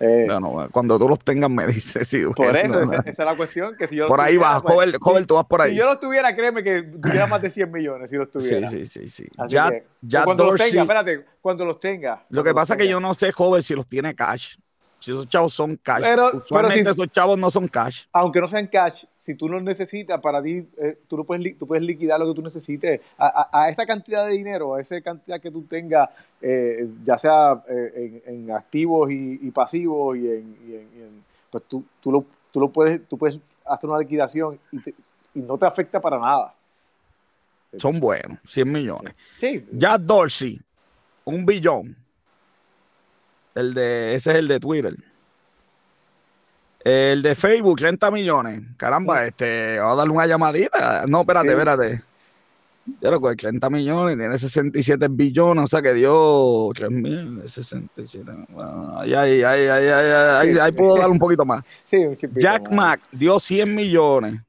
eh, cuando tú los tengas me dices si por duele, eso, no, esa, esa es la cuestión, que si yo Por ahí tuviera, va, pues, joven, joven, si- tú vas por ahí. Si yo los tuviera, créeme que tuviera más de 100 millones si los Sí, tuviera. sí, sí, sí. Así Ya, que, ya cuando los tenga, espérate, cuando los tenga. Lo que pasa es que yo no sé, joven, si los tiene cash. Si esos chavos son cash. Pero- pero Usualmente si- esos chavos no son cash. aunque no sean cash, si tú los necesitas para ti, eh, tú, lo puedes, tú puedes liquidar lo que tú necesites. A, a- a esa cantidad de dinero, a esa cantidad que tú tengas, eh, ya sea eh, en, en activos y, y pasivos, y en, y en- y en- pues tú, tú, lo, tú, lo puedes, tú puedes hacer una liquidación y, te- y no te afecta para nada. Son buenos, 100 millones. Sí, Jack Dorsey, un billón. El de, ese es el de Twitter. El de Facebook, 30 millones. Caramba, este, vamos a darle una llamadita. No, espérate, Sí. espérate. Ya lo 30 millones, tiene 67 billones, o sea que dio 3 mil, 67. Bueno, ahí, ahí, ahí, ahí, ahí, ahí, Sí, ahí sí. puedo dar un poquito más. sí, un Jack más. Mack dio 100 millones.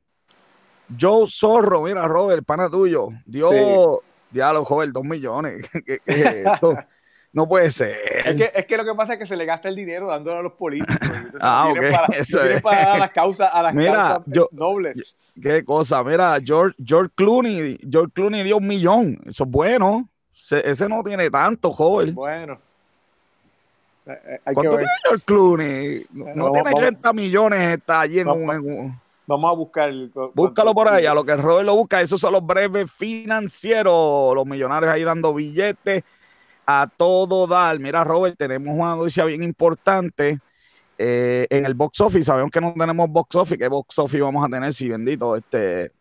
Joe Zorro, mira, Robert, pana tuyo, dio, Sí. diálogo, joven, 2 millones. No puede ser. Es que, es que lo que pasa es que se le gasta el dinero dándolo a los políticos. Ah, ok, para, eso no tienen es. para dar a las causas, a las Mira, causas yo- nobles. Qué cosa, mira, George, George Clooney, George Clooney dio un millón. Eso es bueno. Se- ese no tiene tanto, joven. Bueno. Eh, eh, hay ¿Cuánto tiene George Clooney? No, vamos- tiene vamos- 30 millones, está allí en vamos- un, Vamos a buscar. Búscalo por ahí, a lo que Robert lo busca. Esos son los breves financieros. Los millonarios ahí dando billetes a todo dar. Mira, Robert, tenemos una noticia bien importante. Eh, en el box office, sabemos que no tenemos box office, ¿qué box office vamos a tener? Si bendito, este,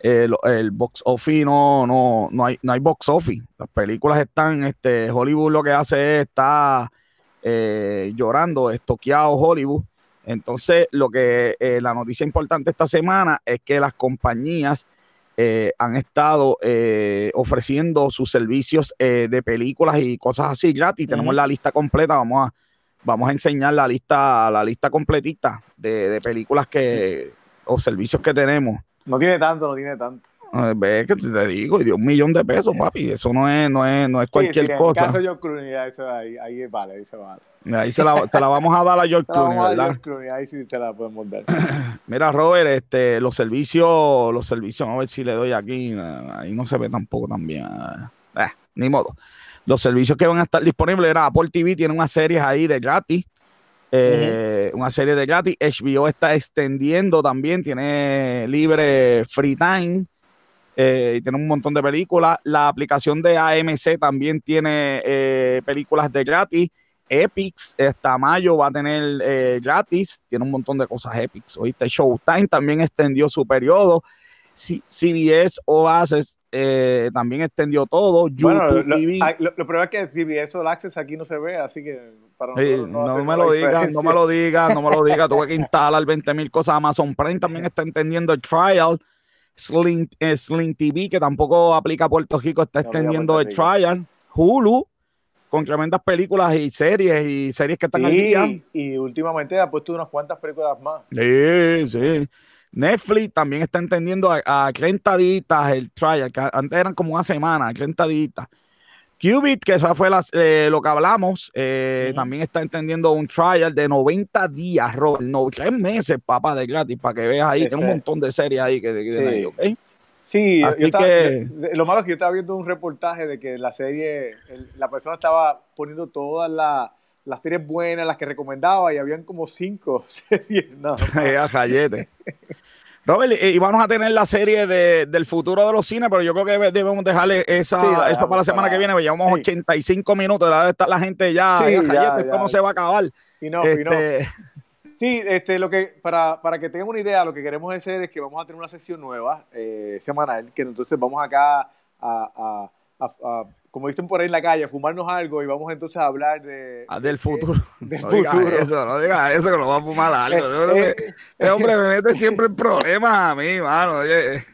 el, box office no, no, no, hay, no hay box office. Las películas están, este, Hollywood lo que hace es está eh, llorando, estoqueado Hollywood. Entonces, lo que eh, la noticia importante esta semana es que las compañías eh, han estado ofreciendo sus servicios de películas y cosas así gratis. Tenemos la lista completa, vamos a, vamos a enseñar la lista, la lista completita de, de películas que o servicios que tenemos. No tiene tanto, no tiene tanto. Ve que te digo, y dio un millón de pesos, papi. Eso no es, no es, no es cualquier cosa. En el caso de George Clooney, ahí, se, ahí, ahí vale, ahí se vale. Ahí se la, te la vamos a dar a George Clooney, ¿verdad? A George Clooney, ahí sí se la podemos dar. Mira, Robert, este, los servicios, los servicios, a ver si le doy aquí, ahí no se ve tampoco también. Eh, ni modo. Los servicios que van a estar disponibles era Apple TV, tiene unas series ahí de gratis eh, una serie de gratis. HBO está extendiendo también, tiene libre free time eh, y tiene un montón de películas. La aplicación de AMC también tiene eh, películas de gratis. Epix hasta mayo va a tener gratis, tiene un montón de cosas Epix. Oíste, Showtime también extendió su periodo. CBS o Access también extendió todo. bueno, lo, lo, es que CBS o Access aquí no se ve, así que para no, me lo digas, no me lo digas, no me lo digas. Tuve que instalar 20 mil cosas. Amazon Prime también está entendiendo el trial. Sling, eh, TV, que tampoco aplica a Puerto Rico, está extendiendo el trial. Hulu, con tremendas películas y series y series que están sí, Y últimamente ha puesto unas cuantas películas más. Sí, sí. Netflix también está entendiendo a, a 30 días el trial, que antes eran como una semana, 30 días. Qubit, que eso fue eh, lo que hablamos, eh, también está entendiendo un trial de 90 días, Robert, no, tres meses, papá, de gratis, para que veas ahí, tiene un montón de series ahí que, que sí. ahí, ¿okay? Sí, lo malo es que yo estaba viendo un reportaje de que la serie, la persona estaba poniendo todas las series buenas, las que recomendaba, y habían como cinco series. No, no. Robert, y vamos a tener la serie de, del futuro de los cines, pero yo creo que debemos dejarle esa, esto para la semana que viene, porque llevamos 85 minutos, debe estar la gente ya, sí, esto no se va a acabar. Y no, y no. Este, sí, este, lo que, para, para que tengan una idea, lo que queremos hacer es que vamos a tener una sección nueva, eh, semanal, que entonces vamos acá a, a como dicen por ahí en la calle, fumarnos algo y vamos entonces a hablar de... Ah, del futuro. del no futuro. Eso, no digas eso, que nos va a fumar algo. Eh, eh, este hombre me mete siempre en problemas a mí, mano. Oye.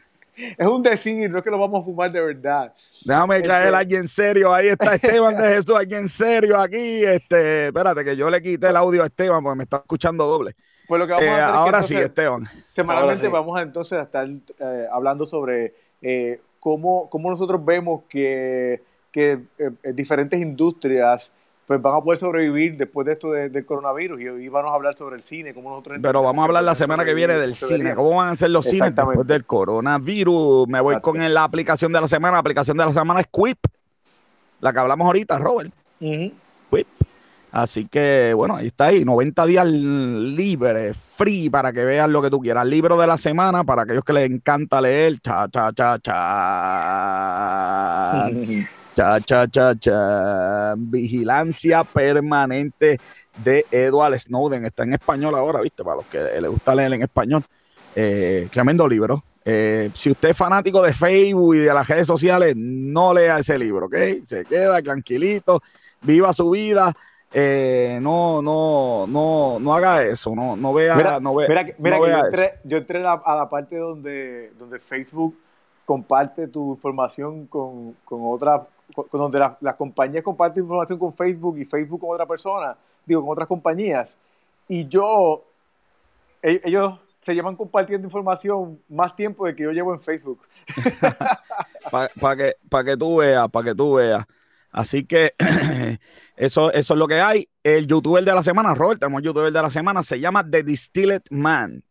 Es un decir, no es que lo vamos a fumar de verdad. Déjame traer este... a alguien serio. Ahí está Esteban de Jesús, alguien serio aquí. Este, espérate, que yo le quité el audio a Esteban porque me está escuchando doble. Pues lo que vamos a eh, hacer ahora es que sí, Esteban. Semanalmente vamos a entonces a estar eh, hablando sobre eh, cómo, cómo nosotros vemos que que eh, eh, diferentes industrias pues van a poder sobrevivir después de esto del coronavirus y hoy vamos a hablar sobre el cine, cómo nosotros... Pero vamos a hablar la semana que viene del cine, cómo van a ser los cines después del coronavirus. Me voy con la aplicación de la semana, la aplicación de la semana es Quip, la que hablamos ahorita, Robert. Quip. Así que, bueno, ahí está ahí, 90 días libres, free, para que vean lo que tú quieras. Libro de la semana, para aquellos que les encanta leer, cha, cha, cha, cha. Cha, cha, cha, cha. Vigilancia permanente de Edward Snowden. Está en español ahora, ¿viste? Para los que les gusta leer en español. Eh, tremendo libro. Eh, si usted es fanático de Facebook y de las redes sociales, no lea ese libro, ¿ok? Se queda tranquilito, viva su vida. Eh, no, no, no, no haga eso, no, no vea, mira, no vea, mira, mira no que vea yo entré, yo entré a, a la parte donde, donde Facebook comparte tu información con, con otra, con, donde las, las compañías comparten información con Facebook y Facebook con otra persona, digo, con otras compañías. Y yo, e, ellos se llevan compartiendo información más tiempo de que yo llevo en Facebook. Para que, para que tú veas, para que tú veas. Así que eso, eso es lo que hay. El youtuber de la semana, Robert, tenemos youtuber de la semana, se llama The Distilled Man.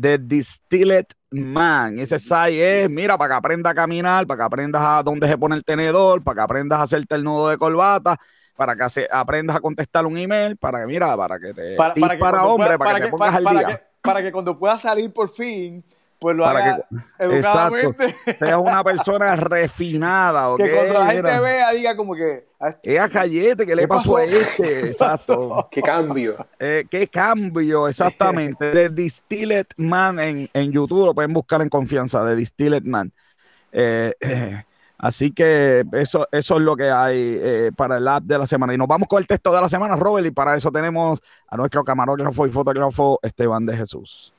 The Distilled Man. Ese site es, mira, para que aprendas a caminar, para que aprendas a dónde se pone el tenedor, para que aprendas a hacerte el nudo de corbata, para que aprendas a contestar un email, para que, mira, para que te... Para, para, que para hombre, para, que, te pongas al día. para que cuando pueda salir por fin, pues lo Para haga que- educadamente. Sea una persona refinada, ¿ok? Que cuando la gente Mira, vea, diga como que. "Ah, este- "Eh, a Cayete, ¿qué le ¿Qué pasó, pasó? a este? Exacto. Qué cambio. Eh, ¿Qué cambio? Exactamente. De Distilled Man en, en YouTube, lo pueden buscar en confianza, de Distilled Man. Eh, eh, así que eso, eso es lo que hay eh, para el app de la semana. Y nos vamos con el texto de la semana, Robert, y para eso tenemos a nuestro camarógrafo y fotógrafo Esteban de Jesús.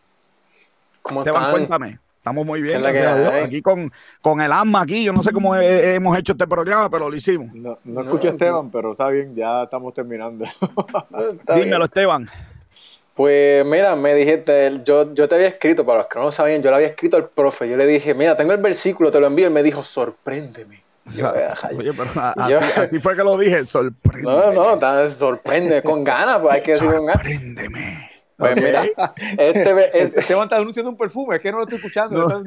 ¿Cómo Esteban, están? cuéntame. Estamos muy bien. Aquí con, con el alma aquí. Yo no sé cómo he- hemos hecho este programa, pero lo hicimos. No, no No, escucho no. Esteban, pero está bien, ya estamos terminando. Está bien. Dímelo, Esteban. Pues mira, me dijiste, yo, yo te había escrito, para los que no lo sabían, yo le había escrito al profe, yo le dije, mira, tengo el versículo, te lo envío, y me dijo, sorpréndeme. Yo, oye, pero a- Yo- así, así fue que lo dije. Sorprende. No, no, sorprende, con ganas, pues hay que decir con ganas. Sorpréndeme. Pues mira, este, este- Esteban está anunciando un perfume, es que no lo estoy escuchando.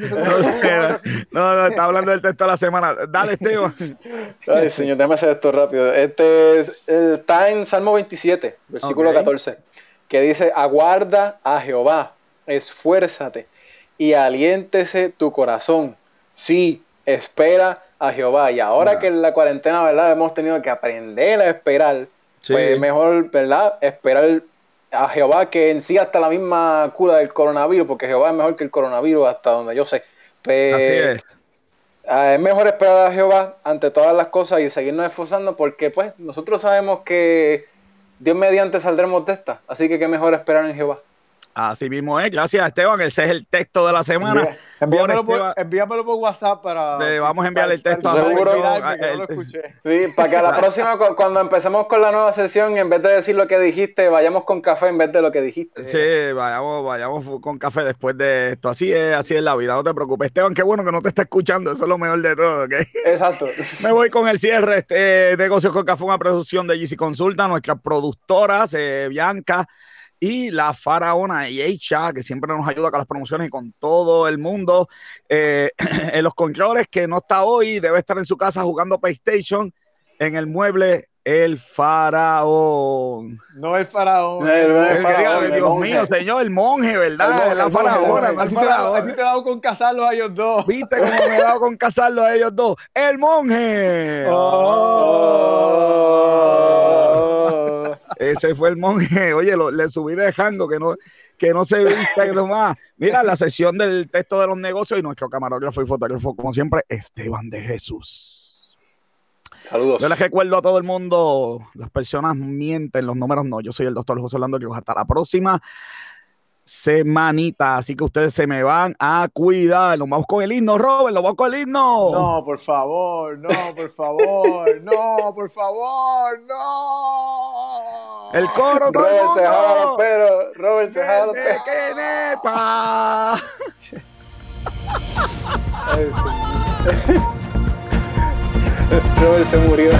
No, no, está hablando del texto de la semana. Dale, Esteban. Ay, señor, déjame hacer esto rápido. Este es- eh, está en Salmo 27, versículo Ok. 14, que dice, aguarda a Jehová, esfuérzate y aliéntese tu corazón. Sí, espera a Jehová. Y ahora que en la cuarentena, ¿verdad? Hemos tenido que aprender a esperar, Sí. pues mejor, ¿verdad? Esperar a Jehová que en sí hasta la misma cura del coronavirus, porque Jehová es mejor que el coronavirus hasta donde yo sé. Pues, Así es. Es mejor esperar a Jehová ante todas las cosas y seguirnos esforzando porque pues nosotros sabemos que Dios mediante saldremos de esta, así que qué mejor esperar en Jehová. Así mismo es. Gracias, Esteban. Ese es el texto de la semana. Envíamelo Por envíamelo WhatsApp para. Le vamos a enviar el texto para a Seguro. que no El- lo escuché. Sí, para que a la próxima, cu- cuando empecemos con la nueva sesión, en vez de decir lo que dijiste, vayamos con café en vez de lo que dijiste. Sí, vayamos, vayamos con café después de esto. Así es, así es la vida. No te preocupes. Esteban, qué bueno que no te está escuchando. Eso es lo mejor de todo, ¿ok? Exacto. Me voy con el cierre. Este, Negocios con Café, una producción de GC Consulta, nuestras productoras, eh, Bianca y la faraona Yeisha, que siempre nos ayuda con las promociones y con todo el mundo. Eh, en los controles, que no está hoy, debe estar en su casa jugando PlayStation en el mueble El Faraón. No el faraón. No, el- el El que diga, faraón, el Dios monje. mío, señor, el monje, ¿verdad? El monje, la faraona, el no a, el ti te da, faraón. a ti te da con casarlos a ellos dos. ¿Viste cómo me he dado con casarlo a ellos dos? ¡El monje! Oh. Ese fue el monje. Oye, lo- le subí de jango que no, que no se vista que nomás. Mira, la sesión del texto de los negocios y nuestro camarógrafo y fotógrafo, como siempre, Esteban de Jesús. Saludos. Yo les recuerdo a todo el mundo, las personas mienten, los números no. Yo soy el doctor José Orlando Quiroz. Hasta la próxima semanita. Así que ustedes se me van a cuidar. Nos vamos con el himno, Robert. Nos vamos con el himno. No, por favor, no, por favor, no, por favor, no. El coro, todo el Robert se jala pelos. Robert se jala los Desde pelos. que nepa. Robert se murió.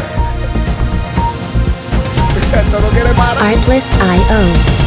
Esto no quiere parar. Artlist.io.